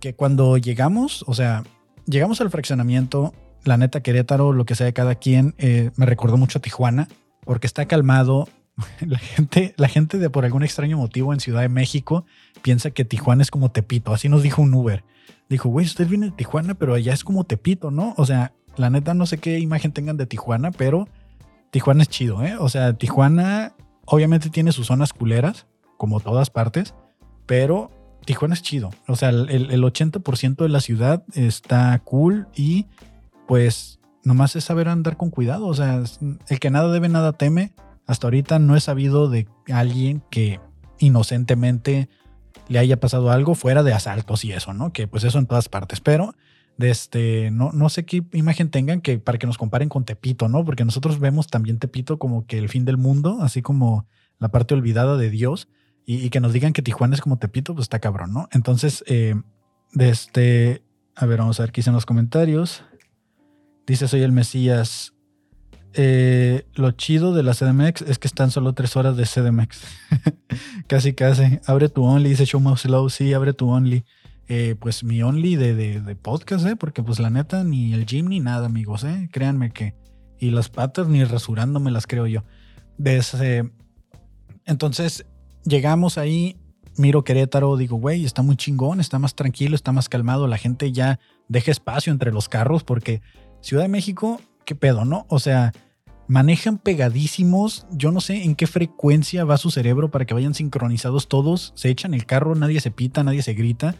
que cuando llegamos, o sea, llegamos al fraccionamiento, la neta Querétaro, lo que sea de cada quien, eh, me recordó mucho a Tijuana, porque está calmado. La gente, la gente de por algún extraño motivo en Ciudad de México piensa que Tijuana es como Tepito. Así nos dijo un Uber. Dijo, güey, usted viene de Tijuana, pero allá es como Tepito, ¿no? O sea, la neta no sé qué imagen tengan de Tijuana, pero Tijuana es chido, ¿eh? O sea, Tijuana obviamente tiene sus zonas culeras, como todas partes, pero Tijuana es chido. O sea, el, el 80% de la ciudad está cool y pues nomás es saber andar con cuidado. O sea, el que nada debe, nada teme. Hasta ahorita no he sabido de alguien que inocentemente le haya pasado algo fuera de asaltos y eso, ¿no? Que pues eso en todas partes. Pero este, no, no sé qué imagen tengan que para que nos comparen con Tepito, ¿no? Porque nosotros vemos también Tepito como que el fin del mundo, así como la parte olvidada de Dios, y, que nos digan que Tijuana es como Tepito, pues está cabrón, ¿no? Entonces, eh, de este, a ver, vamos a ver qué dicen los comentarios. Dice, soy el Mesías. Eh, lo chido de la CDMX es que están solo tres horas de CDMX. casi, casi. Abre tu Only, dice Show Slow. Sí, abre tu Only. Eh, pues mi only de, de, podcast, ¿eh? Porque pues la neta, ni el gym ni nada, amigos, ¿eh? Créanme que... Y las patas ni rasurándome las creo yo. Desde, entonces, llegamos ahí, miro Querétaro, digo, güey, está muy chingón, está más tranquilo, está más calmado, la gente ya deja espacio entre los carros porque Ciudad de México, ¿qué pedo, no? O sea, manejan pegadísimos, yo no sé en qué frecuencia va su cerebro para que vayan sincronizados todos, se echan el carro, nadie se pita, nadie se grita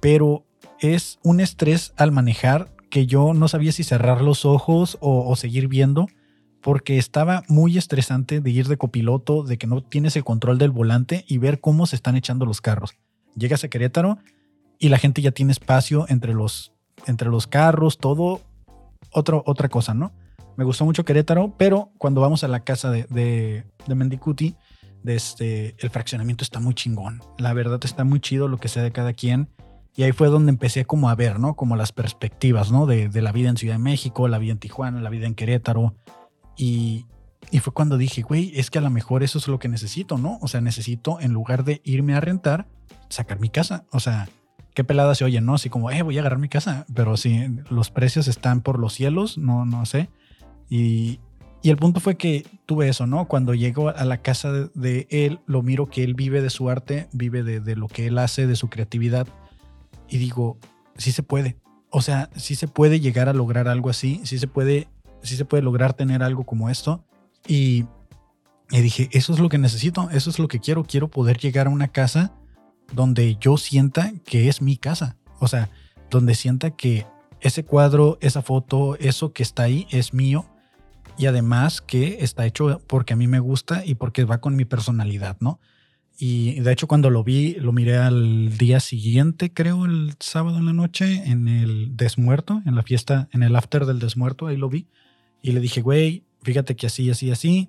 pero es un estrés al manejar que yo no sabía si cerrar los ojos o, seguir viendo, porque estaba muy estresante de ir de copiloto, de que no tienes el control del volante y ver cómo se están echando los carros. Llegas a Querétaro y la gente ya tiene espacio entre los, entre los carros, todo otro, otra cosa, ¿no? Me gustó mucho Querétaro, pero cuando vamos a la casa de, de, de Mendicuti, de este, el fraccionamiento está muy chingón. La verdad está muy chido lo que sea de cada quien. Y ahí fue donde empecé como a ver, ¿no? Como las perspectivas, ¿no? De, la vida en Ciudad de México, la vida en Tijuana, la vida en Querétaro. Y, y fue cuando dije, güey, es que a lo mejor eso es lo que necesito, ¿no? O sea, necesito, en lugar de irme a rentar, sacar mi casa. O sea, qué pelada se oye, ¿no? Así como, eh, voy a agarrar mi casa. Pero si los precios están por los cielos, no, no sé. Y, y el punto fue que tuve eso, ¿no? Cuando llego a la casa de, él, lo miro que él vive de su arte, vive de, de lo que él hace, de su creatividad y digo, sí se puede. O sea, sí se puede llegar a lograr algo así, sí se puede, sí se puede lograr tener algo como esto. Y, Y dije, eso es lo que necesito, eso es lo que quiero. Quiero poder llegar a una casa donde yo sienta que es mi casa. O sea, donde sienta que ese cuadro, esa foto, eso que está ahí es mío. Y además que está hecho porque a mí me gusta y porque va con mi personalidad, ¿no? Y de hecho cuando lo vi, lo miré al día siguiente, creo, el sábado en la noche, en el Desmuerto, en la fiesta, en el after del Desmuerto, ahí lo vi. Y le dije, güey, fíjate que así, así, así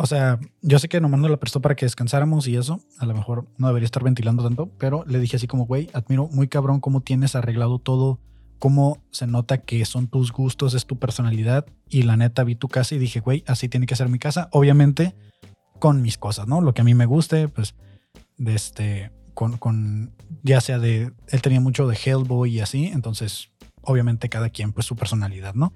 o sea, yo sé que nomás nos la prestó para que descansáramos y eso, a lo mejor no debería estar ventilando tanto, pero le dije así como, güey, admiro muy cabrón cómo tienes arreglado todo, cómo se nota que son tus gustos, es tu personalidad y la neta vi tu casa y dije, güey, así tiene que ser mi casa, obviamente con mis cosas, ¿no? Lo que a mí me guste, pues, de este, con, con, ya sea de, él tenía mucho de Hellboy y así, entonces, obviamente cada quien, pues, su personalidad, ¿no?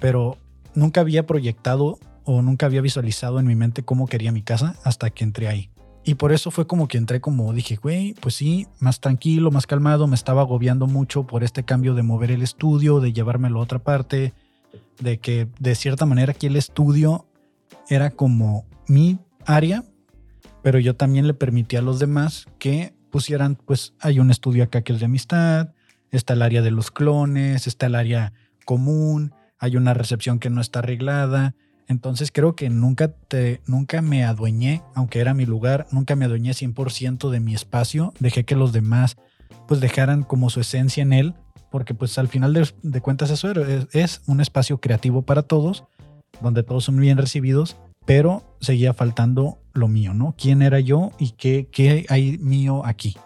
Pero nunca había proyectado o nunca había visualizado en mi mente cómo quería mi casa hasta que entré ahí. Y por eso fue como que entré como dije, güey, pues sí, más tranquilo, más calmado, me estaba agobiando mucho por este cambio de mover el estudio, de llevármelo a otra parte, de que de cierta manera aquí el estudio era como mi área, pero yo también le permití a los demás que pusieran, pues hay un estudio acá que es de amistad, está el área de los clones, está el área común, hay una recepción que no está arreglada, entonces creo que nunca, te, nunca me adueñé, aunque era mi lugar, nunca me adueñé 100% de mi espacio. Dejé que los demás pues dejaran como su esencia en él, porque pues al final de, cuentas eso es, es, un espacio creativo para todos, donde todos son bien recibidos, pero seguía faltando lo mío, ¿no? ¿Quién era yo y qué, qué hay mío aquí?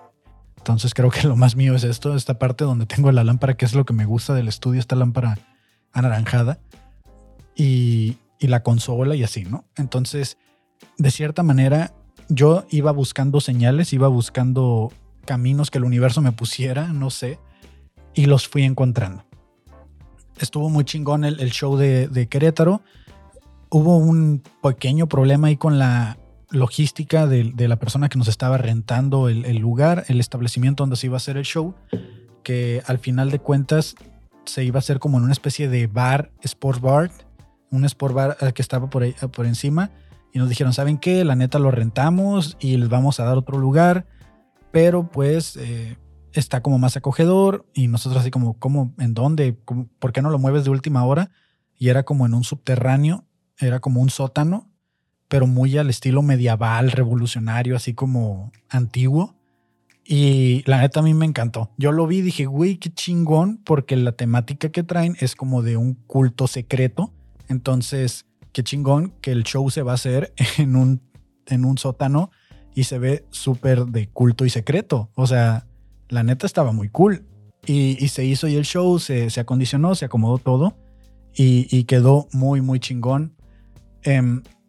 Entonces creo que lo más mío es esto, esta parte donde tengo la lámpara, que es lo que me gusta del estudio, esta lámpara anaranjada. Y, y la consola y así, ¿no? Entonces, de cierta manera, yo iba buscando señales, iba buscando caminos que el universo me pusiera, no sé, y los fui encontrando. Estuvo muy chingón el, show de, Querétaro. Hubo un pequeño problema ahí con la logística de, la persona que nos estaba rentando el, el, lugar, el establecimiento donde se iba a hacer el show, que al final de cuentas se iba a hacer como en una especie de bar, sports bar, un sport bar eh, que estaba por, ahí, eh, por encima y nos dijeron, ¿saben qué? La neta lo rentamos y les vamos a dar otro lugar, pero pues eh, está como más acogedor y nosotros así como, ¿cómo? ¿En dónde? ¿Por qué no lo mueves de última hora? Y era como en un subterráneo, era como un sótano, pero muy al estilo medieval, revolucionario, así como antiguo. Y la neta a mí me encantó. Yo lo vi y dije, güey, qué chingón, porque la temática que traen es como de un culto secreto entonces, qué chingón que el show se va a hacer en un, en un sótano y se ve súper de culto y secreto. O sea, la neta estaba muy cool. Y, se hizo y el show se, acondicionó, se acomodó todo y, quedó muy, muy chingón. Eh,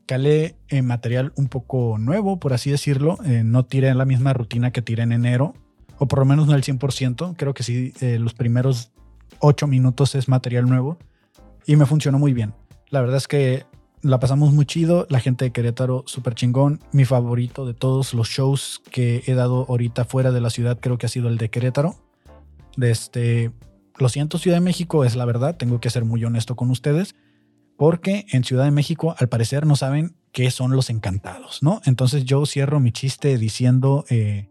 calé en material un poco nuevo, por así decirlo. Eh, no tiré la misma rutina que tiré en enero, o por lo menos no el 100%. Creo que sí, eh, los primeros ocho minutos es material nuevo y me funcionó muy bien. La verdad es que la pasamos muy chido. La gente de Querétaro, súper chingón. Mi favorito de todos los shows que he dado ahorita fuera de la ciudad, creo que ha sido el de Querétaro. De este, lo siento, Ciudad de México, es la verdad. Tengo que ser muy honesto con ustedes. Porque en Ciudad de México, al parecer, no saben qué son los encantados, ¿no? Entonces yo cierro mi chiste diciendo eh,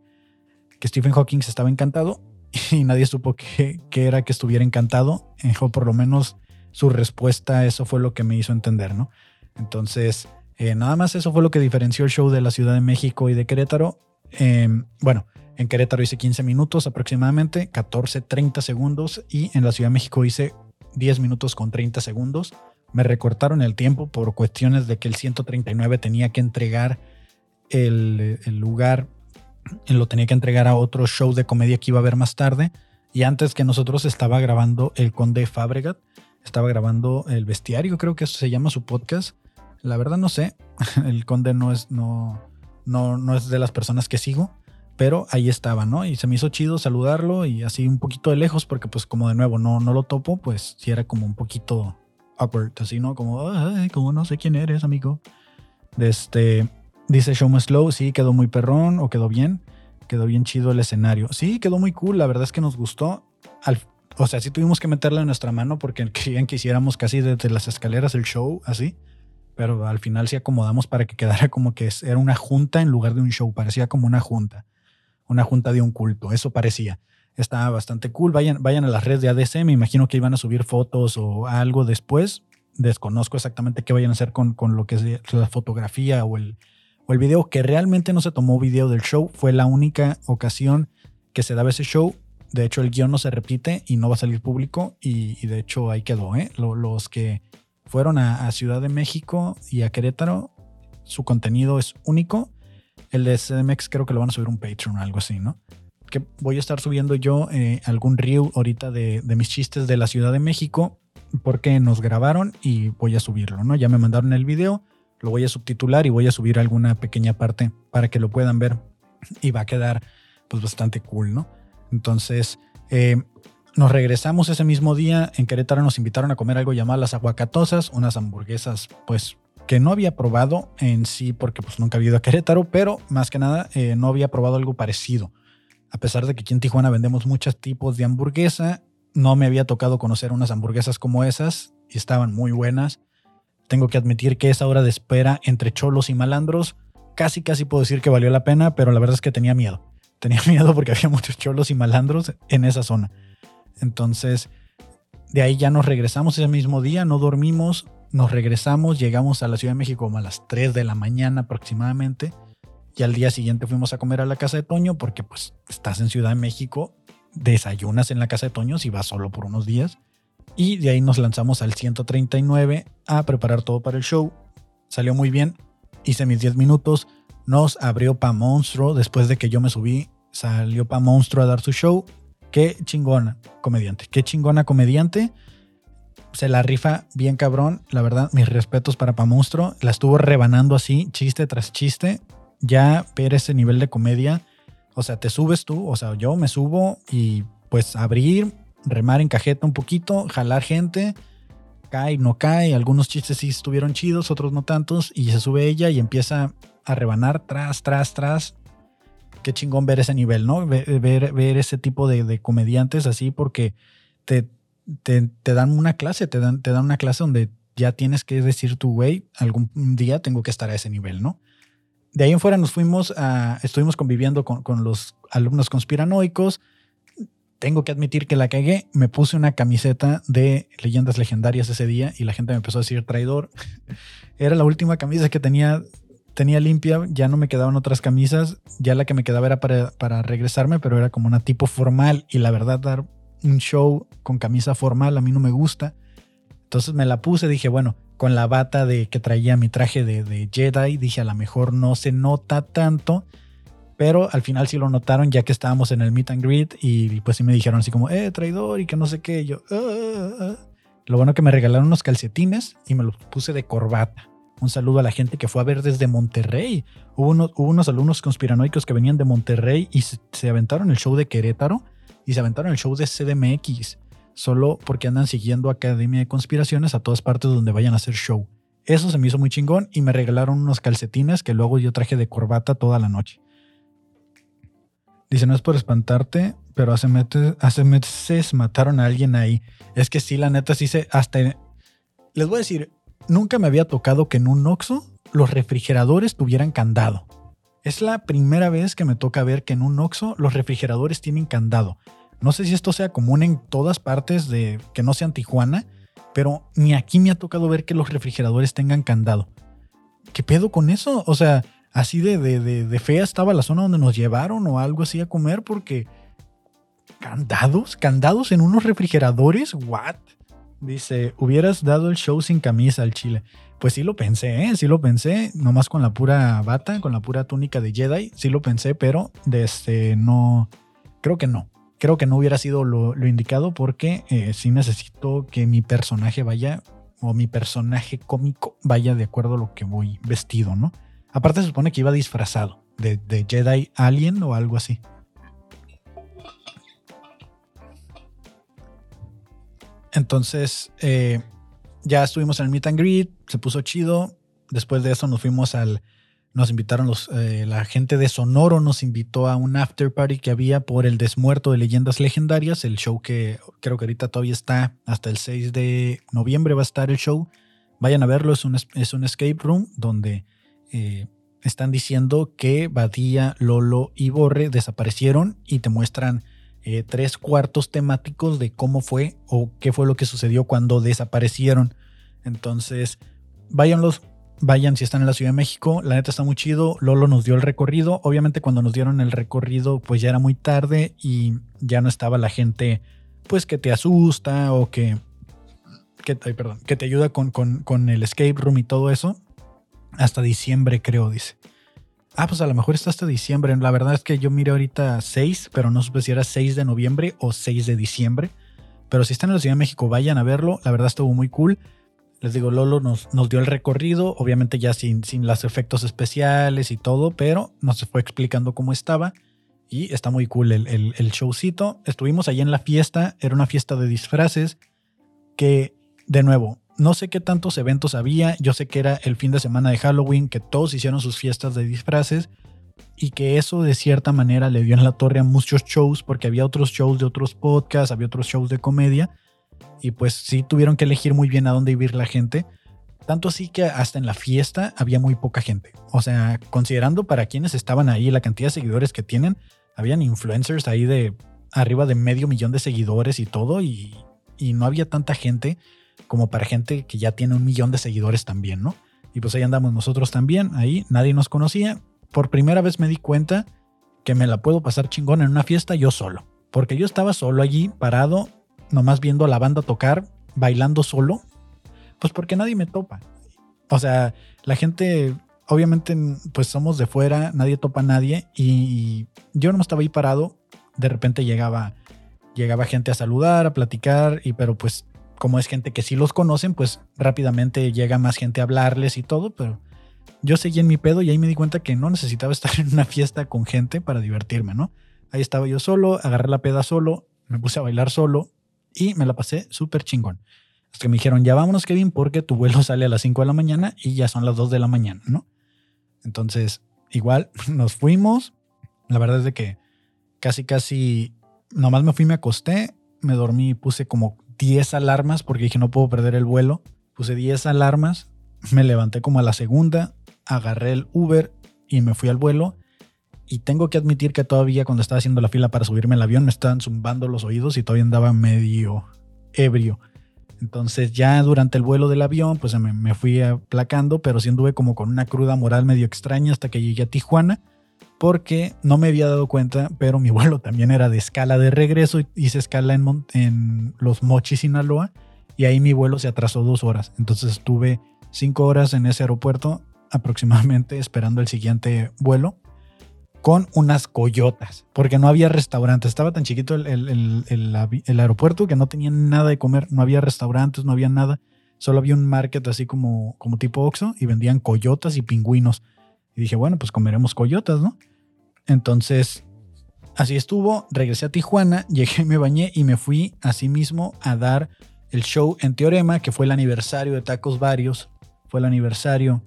que Stephen Hawking estaba encantado y nadie supo qué, era que estuviera encantado, o por lo menos su respuesta, eso fue lo que me hizo entender, ¿no? Entonces, eh, nada más eso fue lo que diferenció el show de la Ciudad de México y de Querétaro. Em, bueno, en Querétaro hice 15 minutos aproximadamente, 14, 30 segundos y en la Ciudad de México hice 10 minutos con 30 segundos. Me recortaron el tiempo por cuestiones de que el 139 tenía que entregar el, el lugar, lo tenía que entregar a otro show de comedia que iba a ver más tarde. Y antes que nosotros estaba grabando El Conde Fabregat estaba grabando El Bestiario, creo que eso se llama su podcast. La verdad no sé, el conde no es, no, no, no es de las personas que sigo, pero ahí estaba, ¿no? Y se me hizo chido saludarlo y así un poquito de lejos, porque pues como de nuevo no, no lo topo, pues sí era como un poquito awkward, así, ¿no? Como, como no sé quién eres, amigo. Este, dice Show Me Slow, sí, quedó muy perrón o quedó bien. Quedó bien chido el escenario. Sí, quedó muy cool, la verdad es que nos gustó. Al, o sea, sí tuvimos que meterle en nuestra mano porque querían que hiciéramos casi desde las escaleras el show, así. pero al final sí acomodamos para que quedara como que era una junta en lugar de un show, parecía como una junta, una junta de un culto, eso parecía. Estaba bastante cool. Vayan, vayan a las redes de ADC, me imagino que iban a subir fotos o algo después. Desconozco exactamente qué vayan a hacer con, con lo que es la fotografía o el, o el video, que realmente no se tomó video del show. Fue la única ocasión que se daba ese show. De hecho, el guion no se repite y no va a salir público. Y, de hecho, ahí quedó. ¿eh? Los que fueron a, Ciudad de México y a Querétaro, su contenido es único. El de CDMX creo que lo van a subir un Patreon o algo así, ¿no? Que voy a estar subiendo yo eh, algún reel ahorita de, de, mis chistes de la Ciudad de México porque nos grabaron y voy a subirlo, ¿no? Ya me mandaron el video, lo voy a subtitular y voy a subir alguna pequeña parte para que lo puedan ver y va a quedar pues bastante cool, ¿no? Entonces, eh, nos regresamos ese mismo día. En Querétaro nos invitaron a comer algo llamado las aguacatosas, unas hamburguesas, pues que no había probado en sí porque pues nunca había ido a Querétaro, pero más que nada eh, no había probado algo parecido. A pesar de que aquí en Tijuana vendemos muchos tipos de hamburguesa, no me había tocado conocer unas hamburguesas como esas y estaban muy buenas. Tengo que admitir que esa hora de espera entre cholos y malandros casi casi puedo decir que valió la pena, pero la verdad es que tenía miedo. Tenía miedo porque había muchos cholos y malandros en esa zona. Entonces, de ahí ya nos regresamos ese mismo día, no dormimos, nos regresamos, llegamos a la Ciudad de México como a las 3 de la mañana aproximadamente. Y al día siguiente fuimos a comer a la casa de Toño porque pues estás en Ciudad de México, desayunas en la casa de Toño si vas solo por unos días. Y de ahí nos lanzamos al 139 a preparar todo para el show. Salió muy bien, hice mis 10 minutos, nos abrió Pa Monstruo después de que yo me subí, salió Pa Monstruo a dar su show Qué chingona comediante, qué chingona comediante. Se la rifa bien cabrón, la verdad, mis respetos para Pamonstro. La estuvo rebanando así, chiste tras chiste. Ya ver ese nivel de comedia, o sea, te subes tú, o sea, yo me subo y pues abrir, remar en cajeta un poquito, jalar gente, cae, no cae, algunos chistes sí estuvieron chidos, otros no tantos, y se sube ella y empieza a rebanar tras, tras, tras, qué chingón ver ese nivel, ¿no? Ver, ver, ese tipo de, comediantes así porque te, te, dan una clase, te dan, te dan una clase donde ya tienes que decir tu güey, algún día tengo que estar a ese nivel, ¿no? De ahí en fuera nos fuimos a, estuvimos conviviendo con, con los alumnos conspiranoicos. Tengo que admitir que la cagué. Me puse una camiseta de leyendas legendarias ese día y la gente me empezó a decir traidor. Era la última camisa que tenía tenía limpia, ya no me quedaban otras camisas, ya la que me quedaba era para, regresarme, pero era como una tipo formal y la verdad dar un show con camisa formal a mí no me gusta. Entonces me la puse, dije, bueno, con la bata de que traía mi traje de, de Jedi, dije, a lo mejor no se nota tanto, pero al final sí lo notaron ya que estábamos en el meet and greet y pues sí me dijeron así como, eh, traidor y que no sé qué. yo, ah, ah, ah". lo bueno que me regalaron unos calcetines y me los puse de corbata. Un saludo a la gente que fue a ver desde Monterrey. Hubo, unos alumnos conspiranoicos que venían de Monterrey y se, aventaron el show de Querétaro y se aventaron el show de CDMX, solo porque andan siguiendo Academia de Conspiraciones a todas partes donde vayan a hacer show. Eso se me hizo muy chingón y me regalaron unos calcetines que luego yo traje de corbata toda la noche. Dice, no es por espantarte, pero hace meses, hace meses mataron a alguien ahí. Es que sí, la neta sí se... Hasta... Les voy a decir, nunca me había tocado que en un Oxxo los refrigeradores tuvieran candado. Es la primera vez que me toca ver que en un Oxxo los refrigeradores tienen candado. No sé si esto sea común en todas partes de que no sean Tijuana, pero ni aquí me ha tocado ver que los refrigeradores tengan candado. ¿Qué pedo con eso? O sea, así de, de, de, fea estaba la zona donde nos llevaron o algo así a comer porque... ¿Candados? ¿Candados en unos refrigeradores? ¿What? Dice, hubieras dado el show sin camisa al chile. Pues sí lo pensé, ¿eh? sí lo pensé, nomás con la pura bata, con la pura túnica de Jedi, sí lo pensé, pero desde no, creo que no. Creo que no hubiera sido lo, indicado porque eh, sí necesito que mi personaje vaya, o mi personaje cómico vaya de acuerdo a lo que voy vestido, ¿no? Aparte se supone que iba disfrazado de Jedi Alien o algo así. Entonces, eh, ya estuvimos en el meet and greet, se puso chido. Después de eso nos fuimos al, nos invitaron los, eh, la gente de Sonoro, nos invitó a un after party que había por el desmuerto de leyendas legendarias, el show que creo que ahorita todavía está, hasta el 6 de noviembre va a estar el show, Vayan a verlo, es un, es un escape room donde eh, están diciendo que Badía, Lolo y Borre desaparecieron y te muestran eh, tres cuartos temáticos de cómo fue o qué fue lo que sucedió cuando desaparecieron. Entonces, váyanlos, vayan si están en la Ciudad de México. La neta está muy chido. Lolo nos dio el recorrido. Obviamente, cuando nos dieron el recorrido, pues ya era muy tarde y ya no estaba la gente, pues que te asusta o que, que, que te ayuda con, con, con el escape room y todo eso. Hasta diciembre, creo, dice. Ah, pues a lo mejor está hasta diciembre. La verdad es que yo miré ahorita 6, pero no supe si era 6 de noviembre o 6 de diciembre. Pero si están en la Ciudad de México, vayan a verlo. La verdad estuvo muy cool. Les digo, Lolo nos, nos dio el recorrido, obviamente ya sin, sin los efectos especiales y todo, pero nos fue explicando cómo estaba. Y está muy cool el, el, el showcito. Estuvimos allí en la fiesta, era una fiesta de disfraces que, de nuevo, no sé qué tantos eventos había, yo sé que era el fin de semana de Halloween, que todos hicieron sus fiestas de disfraces y que eso de cierta manera le dio en la torre a muchos shows porque había otros shows de otros podcasts, había otros shows de comedia y pues sí tuvieron que elegir muy bien a dónde vivir la gente. Tanto así que hasta en la fiesta había muy poca gente. O sea, considerando para quienes estaban ahí, la cantidad de seguidores que tienen, habían influencers ahí de arriba de medio millón de seguidores y todo, y, y no había tanta gente como para gente que ya tiene un millón de seguidores también, ¿no? Y pues ahí andamos nosotros también, ahí nadie nos conocía. Por primera vez me di cuenta que me la puedo pasar chingón en una fiesta yo solo. Porque yo estaba solo allí, parado, nomás viendo a la banda tocar, bailando solo. Pues porque nadie me topa. O sea, la gente, obviamente, pues somos de fuera, nadie topa a nadie. Y yo no estaba ahí parado. De repente llegaba, llegaba gente a saludar, a platicar, y pero pues como es gente que sí los conocen, pues rápidamente llega más gente a hablarles y todo, pero yo seguí en mi pedo y ahí me di cuenta que no necesitaba estar en una fiesta con gente para divertirme, ¿no? Ahí estaba yo solo, agarré la peda solo, me puse a bailar solo y me la pasé súper chingón. Hasta que me dijeron, ya vámonos Kevin, porque tu vuelo sale a las 5 de la mañana y ya son las 2 de la mañana, ¿no? Entonces, igual nos fuimos. La verdad es de que casi, casi, nomás me fui, me acosté, me dormí, puse como 10 alarmas porque dije no puedo perder el vuelo. Puse 10 alarmas, me levanté como a la segunda, agarré el Uber y me fui al vuelo. Y tengo que admitir que todavía cuando estaba haciendo la fila para subirme al avión me estaban zumbando los oídos y todavía andaba medio ebrio. Entonces ya durante el vuelo del avión pues me, fui aplacando, pero sí anduve como con una cruda moral medio extraña hasta que llegué a Tijuana porque no me había dado cuenta, pero mi vuelo también era de escala de regreso. Hice escala en, Los Mochis, Sinaloa, y ahí mi vuelo se atrasó dos horas. Entonces estuve cinco horas en ese aeropuerto aproximadamente esperando el siguiente vuelo con unas coyotas, porque no había restaurantes. Estaba tan chiquito el, aeropuerto que no tenía nada de comer, no había restaurantes, no había nada. Solo había un market así como, como tipo Oxxo y vendían coyotas y pingüinos. Y dije, bueno, pues comeremos coyotas, ¿no? Entonces, así estuvo. Regresé a Tijuana, llegué, me bañé y me fui así mismo a dar el show en Teorema, que fue el aniversario de Tacos Varios. Fue el aniversario.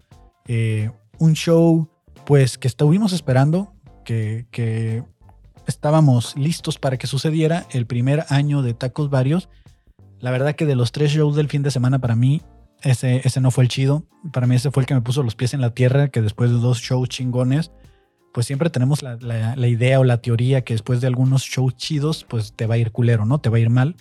Eh, un show, pues, que estuvimos esperando, que, que estábamos listos para que sucediera el primer año de Tacos Varios. La verdad que de los tres shows del fin de semana para mí ese, ese no fue el chido. Para mí ese fue el que me puso los pies en la tierra, que después de dos shows chingones, pues siempre tenemos la, la, idea o la teoría que después de algunos shows chidos, pues te va a ir culero, ¿no? Te va a ir mal.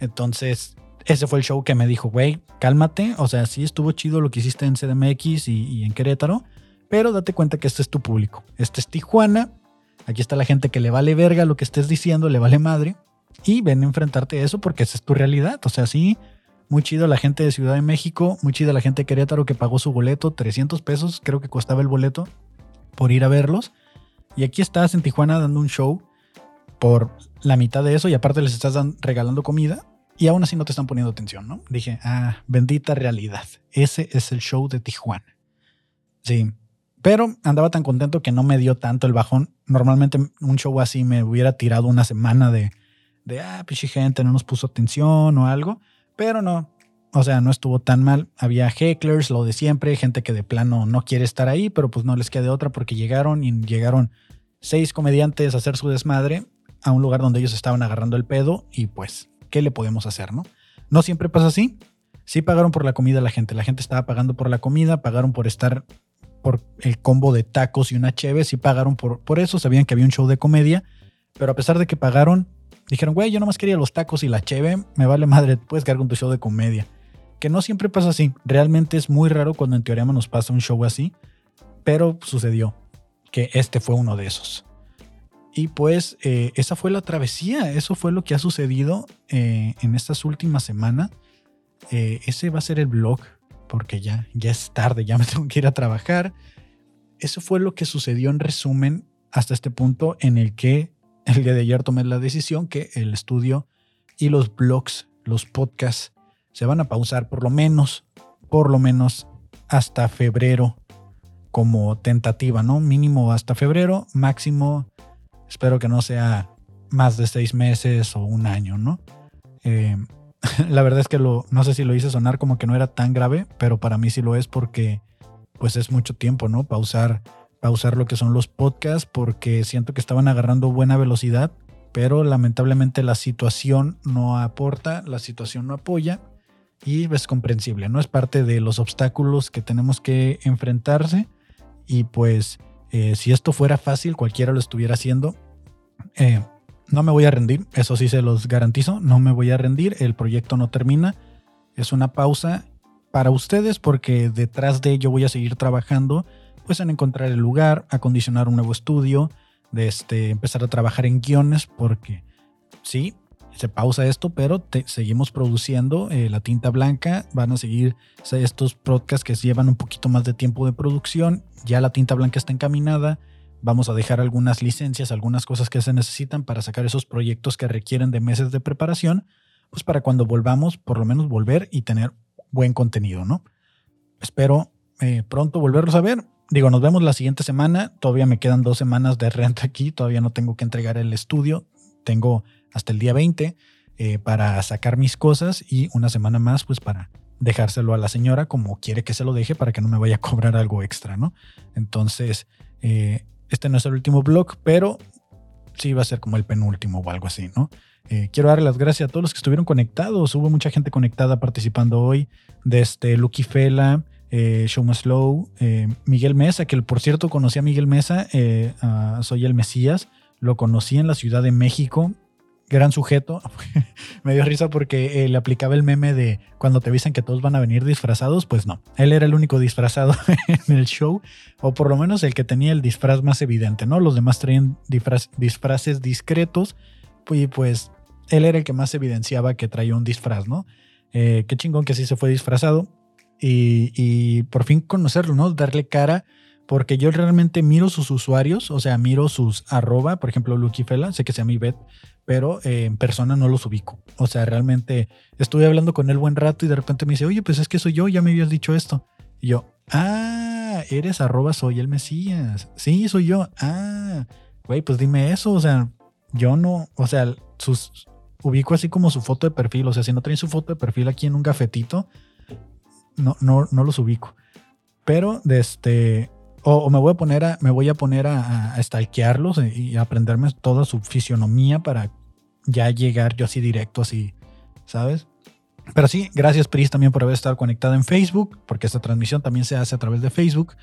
Entonces, ese fue el show que me dijo, güey, cálmate. O sea, sí estuvo chido lo que hiciste en CDMX y, y en Querétaro, pero date cuenta que este es tu público. Este es Tijuana. Aquí está la gente que le vale verga lo que estés diciendo, le vale madre. Y ven a enfrentarte a eso porque esa es tu realidad. O sea, sí, muy chido la gente de Ciudad de México, muy chido la gente de Querétaro que pagó su boleto, 300 pesos creo que costaba el boleto por ir a verlos. Y aquí estás en Tijuana dando un show por la mitad de eso y aparte les estás regalando comida y aún así no te están poniendo atención, ¿no? Dije, ah, bendita realidad. Ese es el show de Tijuana. Sí. Pero andaba tan contento que no me dio tanto el bajón. Normalmente un show así me hubiera tirado una semana de, de ah, pichi gente, no nos puso atención o algo. Pero no, o sea, no estuvo tan mal. Había hecklers, lo de siempre, gente que de plano no quiere estar ahí, pero pues no les queda otra porque llegaron y llegaron seis comediantes a hacer su desmadre a un lugar donde ellos estaban agarrando el pedo y pues, ¿qué le podemos hacer, no? No siempre pasa así. Sí pagaron por la comida la gente. La gente estaba pagando por la comida, pagaron por estar por el combo de tacos y una cheve. Sí pagaron por, por eso. Sabían que había un show de comedia. Pero a pesar de que pagaron, dijeron, güey, yo nomás quería los tacos y la cheve. Me vale madre, puedes quedar con tu show de comedia. Que no siempre pasa así. Realmente es muy raro cuando en teoría nos pasa un show así. Pero sucedió que este fue uno de esos. Y pues eh, esa fue la travesía, eso fue lo que ha sucedido eh, en estas últimas semanas. Eh, ese va a ser el blog, porque ya, ya es tarde, ya me tengo que ir a trabajar. Eso fue lo que sucedió en resumen hasta este punto en el que el día de ayer tomé la decisión que el estudio y los blogs, los podcasts, se van a pausar por lo menos, por lo menos hasta febrero como tentativa, ¿no? Mínimo hasta febrero, máximo, espero que no sea más de seis meses o un año, ¿no? Eh, la verdad es que no sé si lo hice sonar como que no era tan grave, pero para mí sí lo es porque pues es mucho tiempo, ¿no? Pausar, pausar lo que son los podcasts porque siento que estaban agarrando buena velocidad, pero lamentablemente la situación no aporta, la situación no apoya y es comprensible, ¿no? Es parte de los obstáculos que tenemos que enfrentarse y pues eh, si esto fuera fácil, cualquiera lo estuviera haciendo. Eh, no me voy a rendir, eso sí se los garantizo, no me voy a rendir, el proyecto no termina, es una pausa para ustedes porque detrás de ello voy a seguir trabajando pues en encontrar el lugar, acondicionar un nuevo estudio, de este, empezar a trabajar en guiones porque sí, se pausa esto, pero seguimos produciendo eh, la tinta blanca. Van a seguir estos podcasts que llevan un poquito más de tiempo de producción. Ya la tinta blanca está encaminada. Vamos a dejar algunas licencias, algunas cosas que se necesitan para sacar esos proyectos que requieren de meses de preparación, pues para cuando volvamos, por lo menos volver y tener buen contenido, ¿no? Espero eh, pronto volverlos a ver. Digo, nos vemos la siguiente semana. Todavía me quedan dos semanas de renta aquí. Todavía no tengo que entregar el estudio. Tengo hasta el día 20 eh, para sacar mis cosas y una semana más pues para dejárselo a la señora como quiere que se lo deje para que no me vaya a cobrar algo extra, ¿no? Entonces, eh, este no es el último blog, pero sí va a ser como el penúltimo o algo así, ¿no? Eh, quiero darle las gracias a todos los que estuvieron conectados. Hubo mucha gente conectada participando hoy, desde este Lucky Fela, eh, Show Slow, Miguel Mesa, que por cierto conocí a Miguel Mesa, soy el Mesías, lo conocí en la Ciudad de México gran sujeto. me dio risa porque eh, le aplicaba el meme de cuando te dicen que todos van a venir disfrazados, pues no. Él era el único disfrazado en el show, o por lo menos el que tenía el disfraz más evidente, ¿no? Los demás traían disfraces discretos, y pues él era el que más evidenciaba que traía un disfraz, ¿no? Eh, qué chingón que sí se fue disfrazado y, por fin conocerlo, ¿no? Darle cara porque yo realmente miro sus usuarios, o sea, miro sus arroba, por ejemplo, Lucky Fela, sé que se llama bet pero eh, en persona no los ubico. O sea, realmente estuve hablando con él buen rato y de repente me dice, oye, pues es que soy yo, ya me habías dicho esto. Y yo, ah, eres arroba soy el Mesías. Sí, soy yo. Ah, güey, pues dime eso. O sea, yo no, o sea, sus, ubico así como su foto de perfil. O sea, si no traen su foto de perfil aquí en un gafetito, no, no, no los ubico. Pero de este, o, me voy a poner a, me voy a, poner a, a stalkearlos y aprenderme toda su fisionomía para ya llegar yo así directo, así, ¿sabes? Pero sí, gracias Pris también por haber estado conectado en Facebook, porque esta transmisión también se hace a través de Facebook.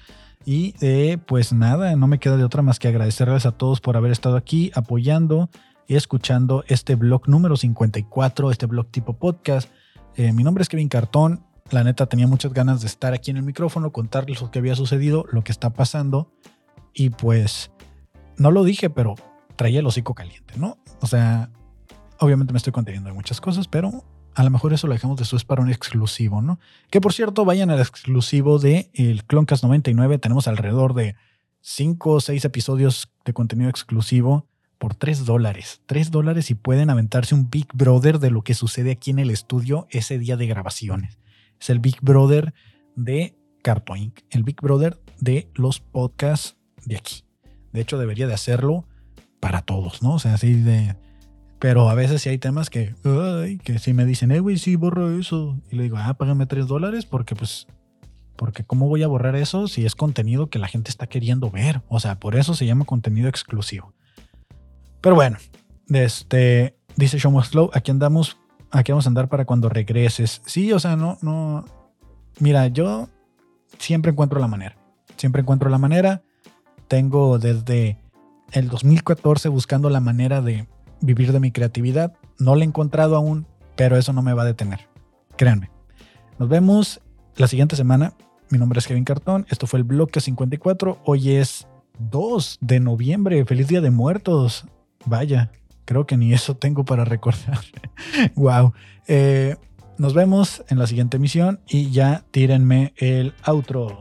Y eh, pues nada, no me queda de otra más que agradecerles a todos por haber estado aquí apoyando y escuchando este blog número 54, este blog tipo podcast. Eh, mi nombre es Kevin Cartón. La neta tenía muchas ganas de estar aquí en el micrófono, contarles lo que había sucedido, lo que está pasando. Y pues no lo dije, pero traía el hocico caliente, ¿no? O sea, Obviamente me estoy conteniendo de muchas cosas, pero a lo mejor eso lo dejamos después para un exclusivo, ¿no? Que por cierto, vayan al exclusivo de el Cloncast 99. Tenemos alrededor de 5 o 6 episodios de contenido exclusivo por 3 dólares. 3 dólares y pueden aventarse un Big Brother de lo que sucede aquí en el estudio ese día de grabaciones. Es el Big Brother de Cartoon el Big Brother de los podcasts de aquí. De hecho, debería de hacerlo para todos, ¿no? O sea, así de pero a veces sí hay temas que, ay, que si me dicen, eh, güey, sí, borro eso. Y le digo, ah, págame 3 dólares porque pues, porque ¿cómo voy a borrar eso si es contenido que la gente está queriendo ver? O sea, por eso se llama contenido exclusivo. Pero bueno, este, dice Show Slow, aquí andamos aquí vamos a andar para cuando regreses. Sí, o sea, no, no. Mira, yo siempre encuentro la manera. Siempre encuentro la manera. Tengo desde el 2014 buscando la manera de vivir de mi creatividad. No la he encontrado aún, pero eso no me va a detener. Créanme. Nos vemos la siguiente semana. Mi nombre es Kevin Cartón. Esto fue el bloque 54. Hoy es 2 de noviembre. Feliz Día de Muertos. Vaya, creo que ni eso tengo para recordar. wow. Eh, nos vemos en la siguiente emisión y ya tírenme el outro.